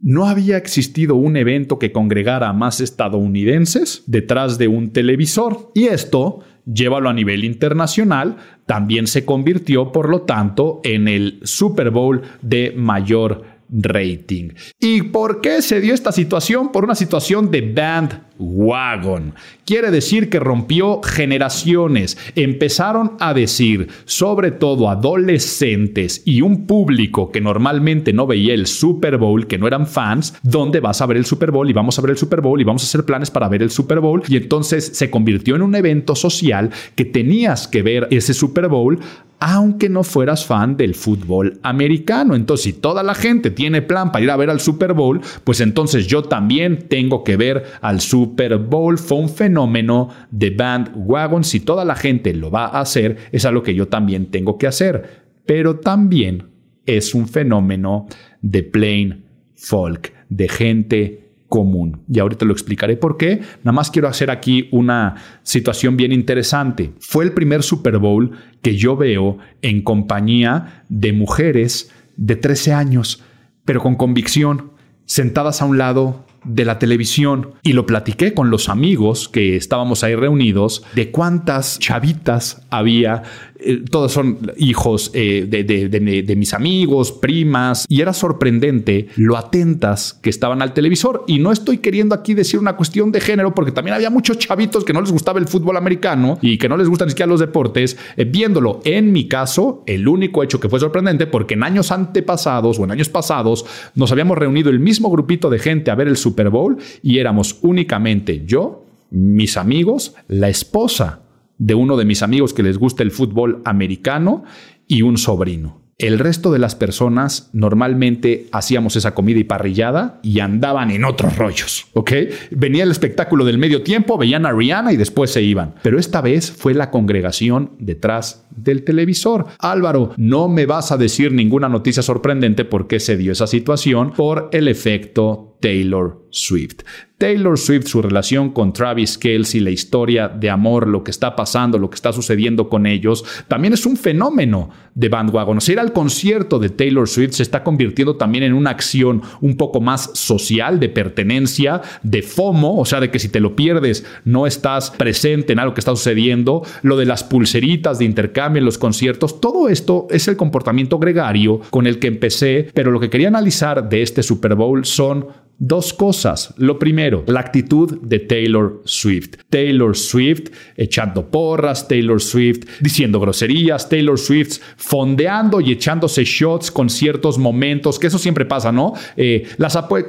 no había existido un evento que congregara a más estadounidenses detrás de un televisor. Y esto, llévalo a nivel internacional, también se convirtió, por lo tanto, en el Super Bowl de mayor rating. ¿Y por qué se dio esta situación? Por una situación de bandwagon. Quiere decir que rompió generaciones. Empezaron a decir, sobre todo adolescentes y un público que normalmente no veía el Super Bowl, que no eran fans, ¿dónde vas a ver el Super Bowl? Y vamos a ver el Super Bowl y vamos a hacer planes para ver el Super Bowl. Y entonces se convirtió en un evento social que tenías que ver ese Super Bowl aunque no fueras fan del fútbol americano. Entonces, si toda la gente tiene plan para ir a ver al Super Bowl, pues entonces yo también tengo que ver al Super Bowl. Fue un fenómeno de bandwagon. Si toda la gente lo va a hacer, es algo que yo también tengo que hacer. Pero también es un fenómeno de plain folk, de gente común. Y ahorita lo explicaré por qué. Nada más quiero hacer aquí una situación bien interesante. Fue el primer Super Bowl que yo veo en compañía de mujeres de 13 años, pero con convicción, sentadas a un lado de la televisión y lo platiqué con los amigos que estábamos ahí reunidos de cuántas chavitas había eh, todos son hijos eh, de, mis amigos, primas, y era sorprendente lo atentas que estaban al televisor. Y no estoy queriendo aquí decir una cuestión de género, porque también había muchos chavitos que no les gustaba el fútbol americano y que no les gustan ni siquiera los deportes, eh, viéndolo. En mi caso, el único hecho que fue sorprendente, porque en años antepasados o en años pasados nos habíamos reunido el mismo grupito de gente a ver el Super Bowl y éramos únicamente yo, mis amigos, la esposa de uno de mis amigos que les gusta el fútbol americano y un sobrino. El resto de las personas normalmente hacíamos esa comida y parrillada y andaban en otros rollos, ¿ok? Venía el espectáculo del medio tiempo, veían a Rihanna y después se iban. Pero esta vez fue la congregación detrás del televisor. Álvaro, no me vas a decir ninguna noticia sorprendente por qué se dio esa situación por el efecto Taylor Swift. Taylor Swift, su relación con Travis Kelsey, la historia de amor, lo que está pasando, lo que está sucediendo con ellos, también es un fenómeno de bandwagon. O sea, ir al concierto de Taylor Swift se está convirtiendo también en una acción un poco más social, de pertenencia, de FOMO, o sea, de que si te lo pierdes no estás presente en algo que está sucediendo, lo de las pulseritas de intercambio en los conciertos, todo esto es el comportamiento gregario con el que empecé, pero lo que quería analizar de este Super Bowl son Dos cosas. Lo primero, la actitud de Taylor Swift. Taylor Swift echando porras, Taylor Swift diciendo groserías, Taylor Swift fondeando y echándose shots con ciertos momentos, que eso siempre pasa, ¿no? Eh,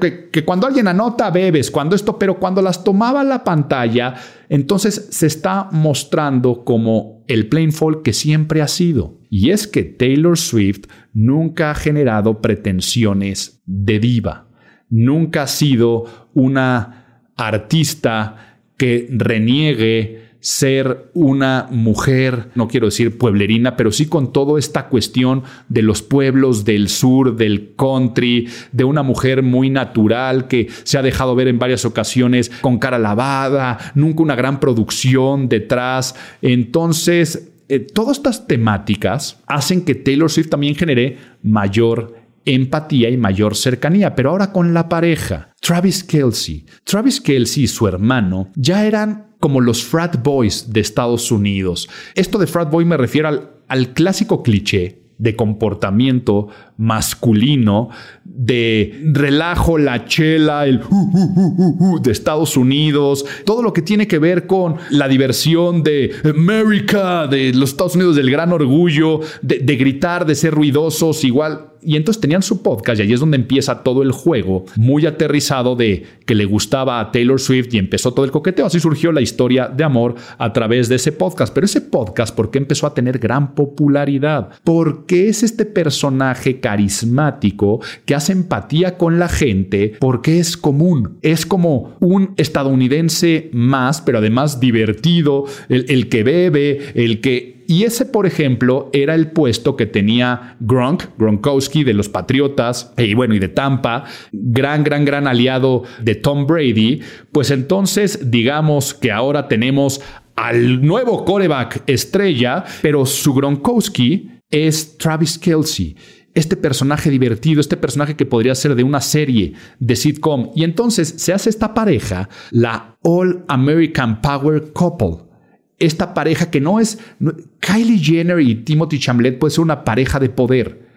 que, que cuando alguien anota, bebes, cuando esto, pero cuando las tomaba la pantalla, entonces se está mostrando como el plain folk que siempre ha sido. Y es que Taylor Swift nunca ha generado pretensiones de diva nunca ha sido una artista que reniegue ser una mujer, no quiero decir pueblerina, pero sí con toda esta cuestión de los pueblos del sur, del country, de una mujer muy natural que se ha dejado ver en varias ocasiones con cara lavada, nunca una gran producción detrás. Entonces, eh, todas estas temáticas hacen que Taylor Swift también genere mayor empatía y mayor cercanía, pero ahora con la pareja. Travis Kelsey. Travis Kelsey y su hermano ya eran como los frat boys de Estados Unidos. Esto de frat boy me refiero al, al clásico cliché de comportamiento masculino, de relajo, la chela, el de Estados Unidos, todo lo que tiene que ver con la diversión de América, de los Estados Unidos, del gran orgullo, de, gritar, de ser ruidosos, igual y entonces tenían su podcast y ahí es donde empieza todo el juego, muy aterrizado de que le gustaba a Taylor Swift y empezó todo el coqueteo. Así surgió la historia de amor a través de ese podcast. Pero ese podcast, ¿por qué empezó a tener gran popularidad? Porque es este personaje carismático que hace empatía con la gente porque es común. Es como un estadounidense más, pero además divertido, el, el que bebe, el que y ese, por ejemplo, era el puesto que tenía Gronk, Gronkowski de los Patriotas y bueno, y de Tampa, gran, gran, gran aliado de Tom Brady. Pues entonces, digamos que ahora tenemos al nuevo coreback estrella, pero su Gronkowski es Travis Kelsey este personaje divertido, este personaje que podría ser de una serie de sitcom. Y entonces se hace esta pareja, la All American Power Couple esta pareja que no es... Kylie Jenner y Timothy Chamlet puede ser una pareja de poder,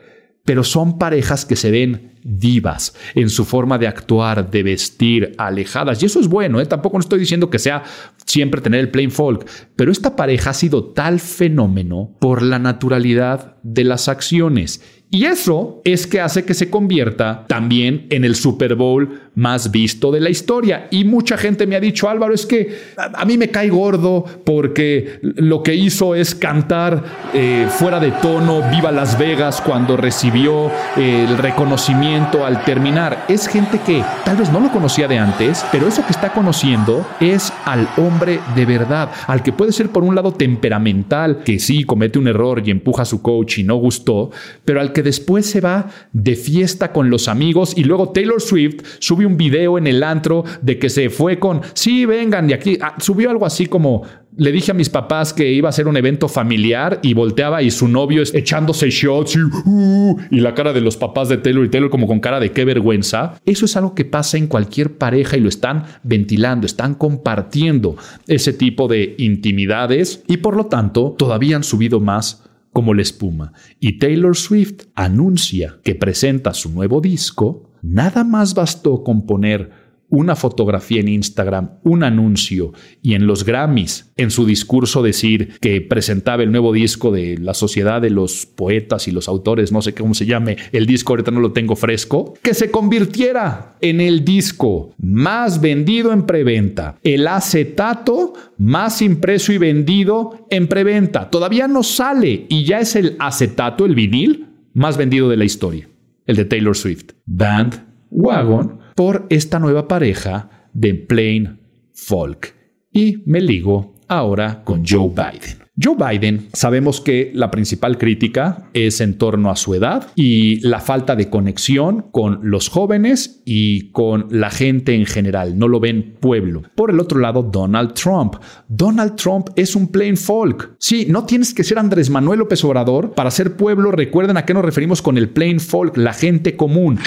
pero son parejas que se ven divas en su forma de actuar, de vestir, alejadas. Y eso es bueno, ¿eh? tampoco no estoy diciendo que sea siempre tener el plain folk, pero esta pareja ha sido tal fenómeno por la naturalidad de las acciones y eso es que hace que se convierta también en el Super Bowl más visto de la historia. Y mucha gente me ha dicho, Álvaro, es que a, mí me cae gordo porque lo que hizo es cantar eh, fuera de tono, viva Las Vegas, cuando recibió eh, el reconocimiento al terminar. Es gente que tal vez no lo conocía de antes, pero eso que está conociendo es al hombre de verdad, al que puede ser por un lado temperamental, que sí comete un error y empuja a su coach y no gustó, pero al que después se va de fiesta con los amigos y luego Taylor Swift sube un video en el antro de que se fue con, sí, vengan, de aquí, ah, subió algo así como, le dije a mis papás que iba a ser un evento familiar y volteaba y su novio es echándose shots y, uh, y, la cara de los papás de Taylor y Taylor como con cara de qué vergüenza. Eso es algo que pasa en cualquier pareja y lo están ventilando, están compartiendo ese tipo de intimidades y por lo tanto todavía han subido más como la espuma. Y Taylor Swift anuncia que presenta su nuevo disco, nada más bastó con poner una fotografía en Instagram, un anuncio y en los Grammys, en su discurso decir que presentaba el nuevo disco de la Sociedad de los Poetas y los Autores, no sé cómo se llame, el disco ahorita no lo tengo fresco, que se convirtiera en el disco más vendido en preventa, el acetato más impreso y vendido en preventa. Todavía no sale y ya es el acetato, el vinil, más vendido de la historia, el de Taylor Swift. Band Wagon por esta nueva pareja de plain folk. Y me ligo ahora con Joe Biden. Joe Biden, sabemos que la principal crítica es en torno a su edad y la falta de conexión con los jóvenes y con la gente en general. No lo ven pueblo. Por el otro lado, Donald Trump. Donald Trump es un plain folk. Sí, no tienes que ser Andrés Manuel López Obrador para ser pueblo. Recuerden a qué nos referimos con el plain folk, la gente común.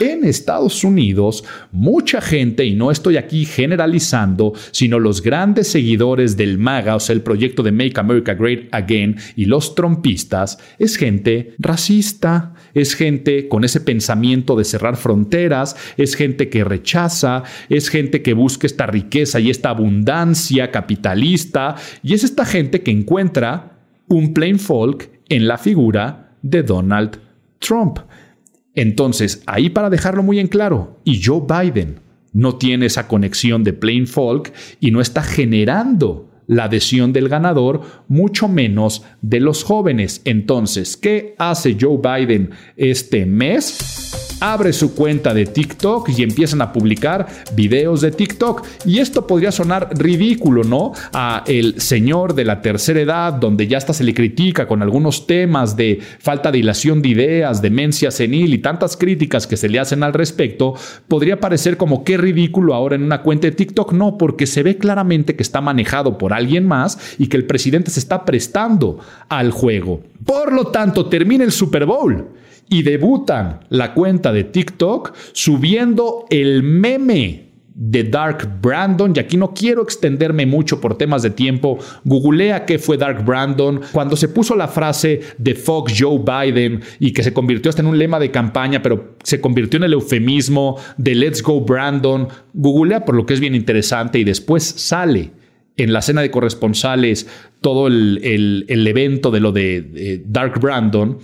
En Estados Unidos, mucha gente, y no estoy aquí generalizando, sino los grandes seguidores del MAGA, o sea, el proyecto de Make America Great Again, y los trompistas, es gente racista, es gente con ese pensamiento de cerrar fronteras, es gente que rechaza, es gente que busca esta riqueza y esta abundancia capitalista, y es esta gente que encuentra un plain folk en la figura de Donald Trump. Entonces, ahí para dejarlo muy en claro, y Joe Biden no tiene esa conexión de plain folk y no está generando la adhesión del ganador, mucho menos de los jóvenes. Entonces, ¿qué hace Joe Biden este mes? abre su cuenta de TikTok y empiezan a publicar videos de TikTok. Y esto podría sonar ridículo, ¿no? A el señor de la tercera edad, donde ya hasta se le critica con algunos temas de falta de hilación de ideas, demencia senil y tantas críticas que se le hacen al respecto, podría parecer como qué ridículo ahora en una cuenta de TikTok. No, porque se ve claramente que está manejado por alguien más y que el presidente se está prestando al juego. Por lo tanto, termina el Super Bowl y debutan la cuenta de TikTok subiendo el meme de Dark Brandon, y aquí no quiero extenderme mucho por temas de tiempo, googlea qué fue Dark Brandon, cuando se puso la frase de Fox Joe Biden y que se convirtió hasta en un lema de campaña, pero se convirtió en el eufemismo de Let's Go Brandon, googlea por lo que es bien interesante y después sale en la cena de corresponsales todo el, evento de lo de Dark Brandon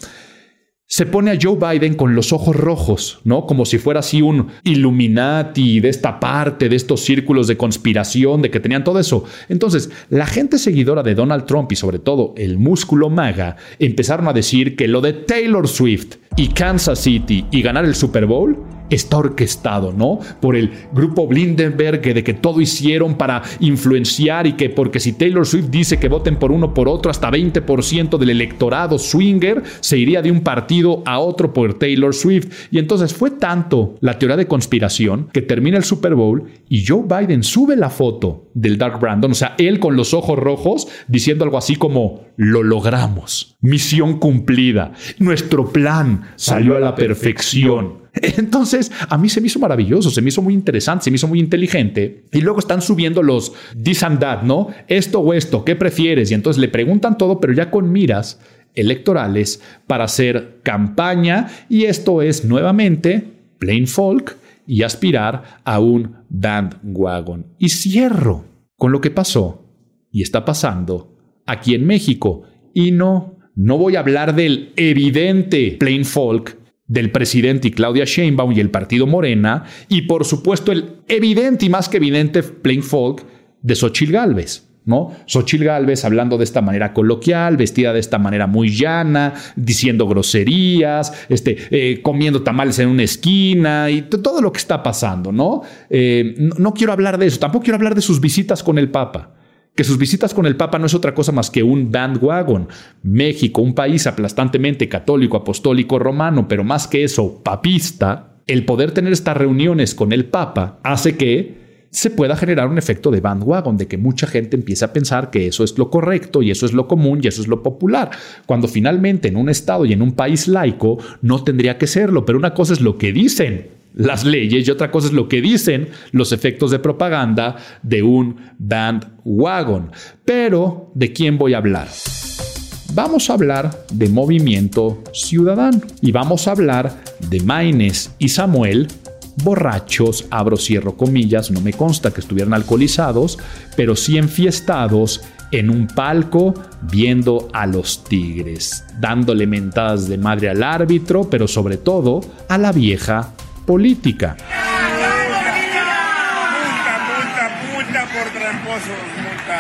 se pone a Joe Biden con los ojos rojos, ¿no? Como si fuera así un Illuminati de esta parte, de estos círculos de conspiración, de que tenían todo eso. Entonces, la gente seguidora de Donald Trump y sobre todo el músculo maga empezaron a decir que lo de Taylor Swift y Kansas City y ganar el Super Bowl está orquestado, ¿no? Por el grupo Blindenberg, de que todo hicieron para influenciar y que porque si Taylor Swift dice que voten por uno por otro, hasta 20% del electorado swinger se iría de un partido a otro por Taylor Swift. Y entonces fue tanto la teoría de conspiración que termina el Super Bowl y Joe Biden sube la foto del Dark Brandon, o sea, él con los ojos rojos diciendo algo así como, lo logramos, misión cumplida, nuestro plan salió a la perfección. Entonces, a mí se me hizo maravilloso, se me hizo muy interesante, se me hizo muy inteligente. Y luego están subiendo los this and that, ¿no? Esto o esto, ¿qué prefieres? Y entonces le preguntan todo, pero ya con miras electorales para hacer campaña. Y esto es nuevamente plain folk y aspirar a un bandwagon. Y cierro con lo que pasó y está pasando aquí en México. Y no, no voy a hablar del evidente plain folk del presidente y Claudia Sheinbaum y el partido Morena, y por supuesto el evidente y más que evidente plain folk de Xochil Gálvez. ¿No? Xochil Gálvez hablando de esta manera coloquial, vestida de esta manera muy llana, diciendo groserías, este, eh, comiendo tamales en una esquina y todo lo que está pasando. Eh, no, no quiero hablar de eso, tampoco quiero hablar de sus visitas con el Papa que sus visitas con el Papa no es otra cosa más que un bandwagon. México, un país aplastantemente católico, apostólico, romano, pero más que eso, papista, el poder tener estas reuniones con el Papa hace que se pueda generar un efecto de bandwagon, de que mucha gente empiece a pensar que eso es lo correcto y eso es lo común y eso es lo popular, cuando finalmente en un Estado y en un país laico no tendría que serlo, pero una cosa es lo que dicen las leyes y otra cosa es lo que dicen los efectos de propaganda de un bandwagon. Pero, ¿de quién voy a hablar? Vamos a hablar de movimiento ciudadano y vamos a hablar de Maines y Samuel, borrachos, abro, cierro comillas, no me consta que estuvieran alcoholizados, pero sí enfiestados en un palco viendo a los tigres, dándole mentadas de madre al árbitro, pero sobre todo a la vieja política. Multa, multa, multa por tramposos, multa.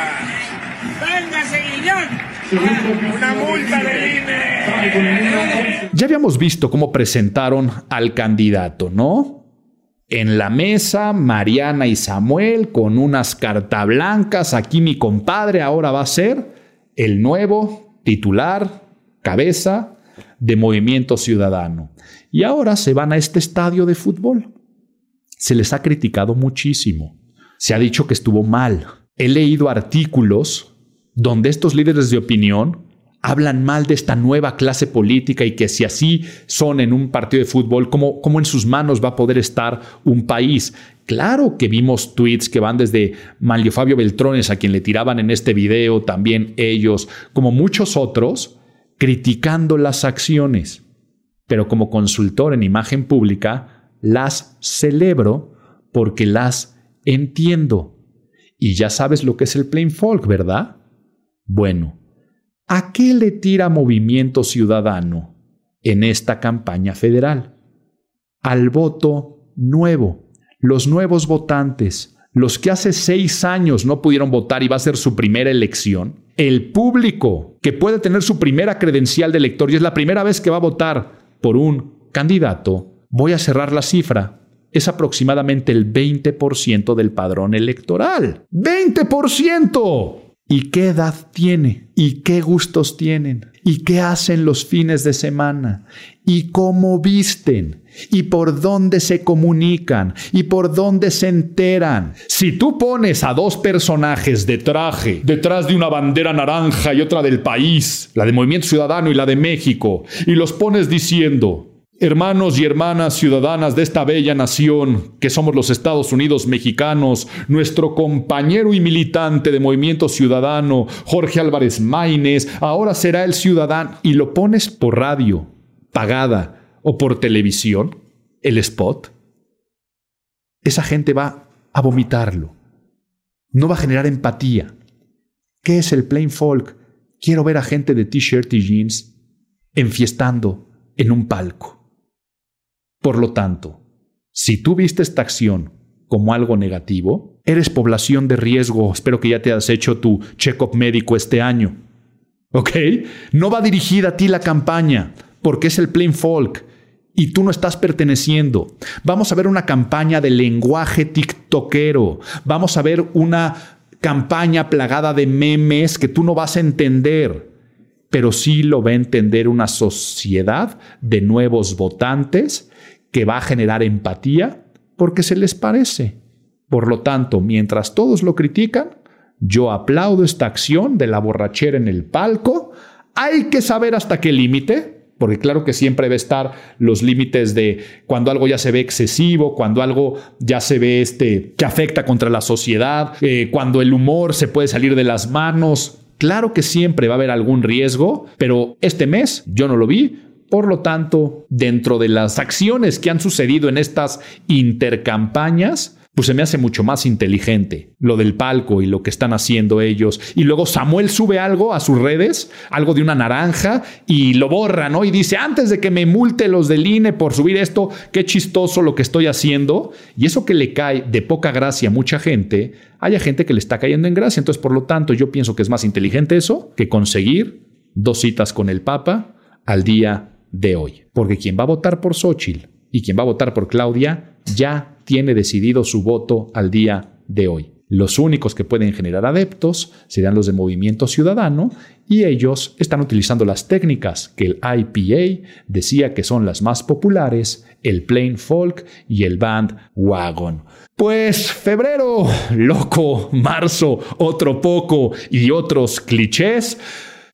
¡Véngase, Guillón! ¡Una multa! Ya habíamos visto cómo presentaron al candidato, ¿no? En la mesa, Mariana y Samuel con unas cartas blancas. Aquí mi compadre ahora va a ser el nuevo titular, cabeza de Movimiento Ciudadano. Y ahora se van a este estadio de fútbol. Se les ha criticado muchísimo. Se ha dicho que estuvo mal. He leído artículos donde estos líderes de opinión hablan mal de esta nueva clase política y que si así son en un partido de fútbol, ¿cómo, en sus manos va a poder estar un país? Claro que vimos tweets que van desde Manlio Fabio Beltrones, a quien le tiraban en este video, también ellos, como muchos otros, criticando las acciones pero como consultor en imagen pública las celebro porque las entiendo. Y ya sabes lo que es el plain folk, ¿verdad? Bueno, ¿a qué le tira Movimiento Ciudadano en esta campaña federal? Al voto nuevo, los nuevos votantes, los que hace seis años no pudieron votar y va a ser su primera elección, el público que puede tener su primera credencial de elector y es la primera vez que va a votar por un candidato, voy a cerrar la cifra, es aproximadamente el 20% del padrón electoral. ¡20%! ¿Y qué edad tiene? ¿Y qué gustos tienen? ¿Y qué hacen los fines de semana? ¿Y cómo visten? ¿Y por dónde se comunican? ¿Y por dónde se enteran? Si tú pones a dos personajes de traje detrás de una bandera naranja y otra del país, la de Movimiento Ciudadano y la de México, y los pones diciendo, Hermanos y hermanas ciudadanas de esta bella nación, que somos los Estados Unidos mexicanos, nuestro compañero y militante de Movimiento Ciudadano, Jorge Álvarez Maínez, ahora será el ciudadano, y lo pones por radio, pagada, o por televisión, el spot, esa gente va a vomitarlo. No va a generar empatía. ¿Qué es el plain folk? Quiero ver a gente de t-shirt y jeans enfiestando en un palco. Por lo tanto, si tú viste esta acción como algo negativo, eres población de riesgo. Espero que ya te has hecho tu check-up médico este año. ¿Ok? No va dirigida a ti la campaña, porque es el plain folk. y tú no estás perteneciendo. Vamos a ver una campaña de lenguaje tiktokero. Vamos a ver una campaña plagada de memes que tú no vas a entender. Pero sí lo va a entender una sociedad de nuevos votantes que va a generar empatía porque se les parece. Por lo tanto, mientras todos lo critican, yo aplaudo esta acción de la borrachera en el palco. Hay que saber hasta qué límite, porque claro que siempre va a estar los límites de cuando algo ya se ve excesivo, cuando algo ya se ve este, que afecta contra la sociedad, eh, cuando el humor se puede salir de las manos. Claro que siempre va a haber algún riesgo, pero este mes yo no lo vi. Por lo tanto, dentro de las acciones que han sucedido en estas intercampañas, pues se me hace mucho más inteligente lo del palco y lo que están haciendo ellos. Y luego Samuel sube algo a sus redes, algo de una naranja, y lo borra, ¿no? Y dice, antes de que me multe los del INE por subir esto, qué chistoso lo que estoy haciendo. Y eso que le cae de poca gracia a mucha gente, haya gente que le está cayendo en gracia. Entonces, por lo tanto, yo pienso que es más inteligente eso que conseguir dos citas con el Papa al día de hoy. Porque quien va a votar por Xochitl y quien va a votar por Claudia ya tiene decidido su voto al día de hoy. Los únicos que pueden generar adeptos serán los de Movimiento Ciudadano y ellos están utilizando las técnicas que el IPA decía que son las más populares, el plain folk y el band wagon. Pues febrero, loco, marzo, otro poco y otros clichés.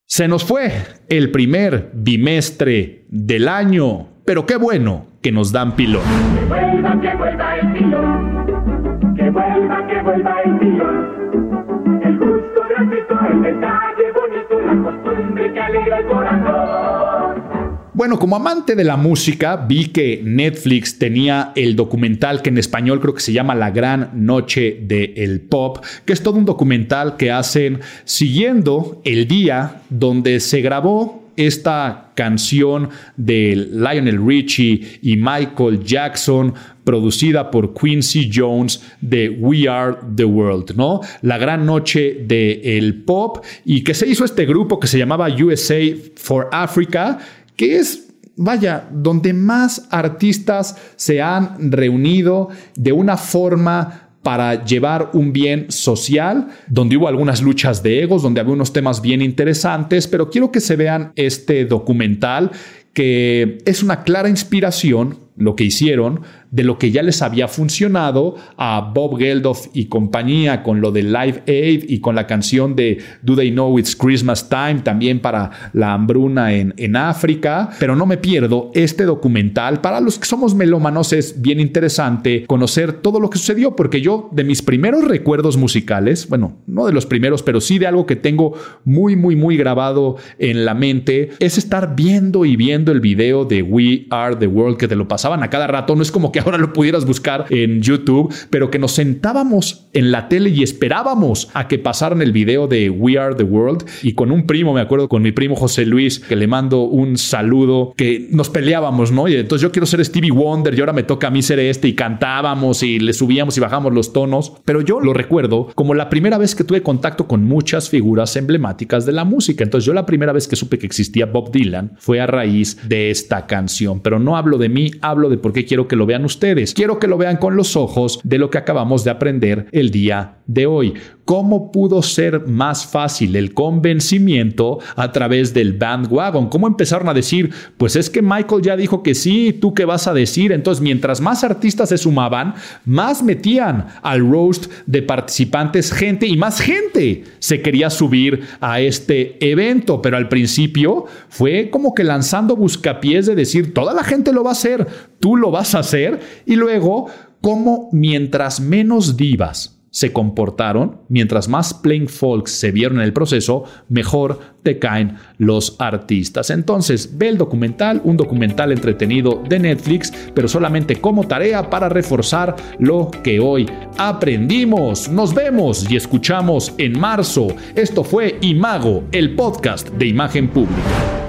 Se nos fue el primer bimestre del año, pero qué bueno que nos dan pilón. Que vuelva, que vuelva el pilón. Que vuelva, que vuelva el pilón. El gusto gratuito, el detalle bonito, la costumbre que alegra el corazón. Bueno, como amante de la música, vi que Netflix tenía el documental que en español creo que se llama La Gran Noche del Pop, que es todo un documental que hacen siguiendo el día donde se grabó esta canción de Lionel Richie y Michael Jackson producida por Quincy Jones de We Are the World, ¿no? La gran noche del el pop y que se hizo este grupo que se llamaba USA for Africa, que es vaya, donde más artistas se han reunido de una forma para llevar un bien social, donde hubo algunas luchas de egos, donde había unos temas bien interesantes, pero quiero que se vean este documental que es una clara inspiración, lo que hicieron, de lo que ya les había funcionado a Bob Geldof y compañía con lo de Live Aid y con la canción de Do They Know It's Christmas Time también para la hambruna en, en África. Pero no me pierdo este documental. Para los que somos melómanos es bien interesante conocer todo lo que sucedió porque yo de mis primeros recuerdos musicales, bueno, no de los primeros, pero sí de algo que tengo muy, muy, muy grabado en la mente, es estar viendo y viendo el video de We Are the World que te lo pasaban a cada rato. No es como que ahora lo pudieras buscar en YouTube, pero que nos sentábamos en la tele y esperábamos a que pasaran el video de We Are the World y con un primo, me acuerdo, con mi primo José Luis, que le mando un saludo, que nos peleábamos, ¿no? Y entonces yo quiero ser Stevie Wonder y ahora me toca a mí ser este y cantábamos y le subíamos y bajamos los tonos, pero yo lo recuerdo como la primera vez que tuve contacto con muchas figuras emblemáticas de la música. Entonces yo la primera vez que supe que existía Bob Dylan fue a raíz de esta canción, pero no hablo de mí, hablo de por qué quiero que lo vean ustedes. Quiero que lo vean con los ojos de lo que acabamos de aprender el día de hoy. ¿Cómo pudo ser más fácil el convencimiento a través del bandwagon? ¿Cómo empezaron a decir, pues es que Michael ya dijo que sí, tú qué vas a decir? Entonces, mientras más artistas se sumaban, más metían al roast de participantes gente y más gente se quería subir a este evento. Pero al principio fue como que lanzando buscapiés de decir, toda la gente lo va a hacer, tú lo vas a hacer. Y luego, como mientras menos divas se comportaron, mientras más plain folks se vieron en el proceso, mejor te caen los artistas. Entonces, ve el documental, un documental entretenido de Netflix, pero solamente como tarea para reforzar lo que hoy aprendimos. Nos vemos y escuchamos en marzo. Esto fue Imago, el podcast de imagen pública.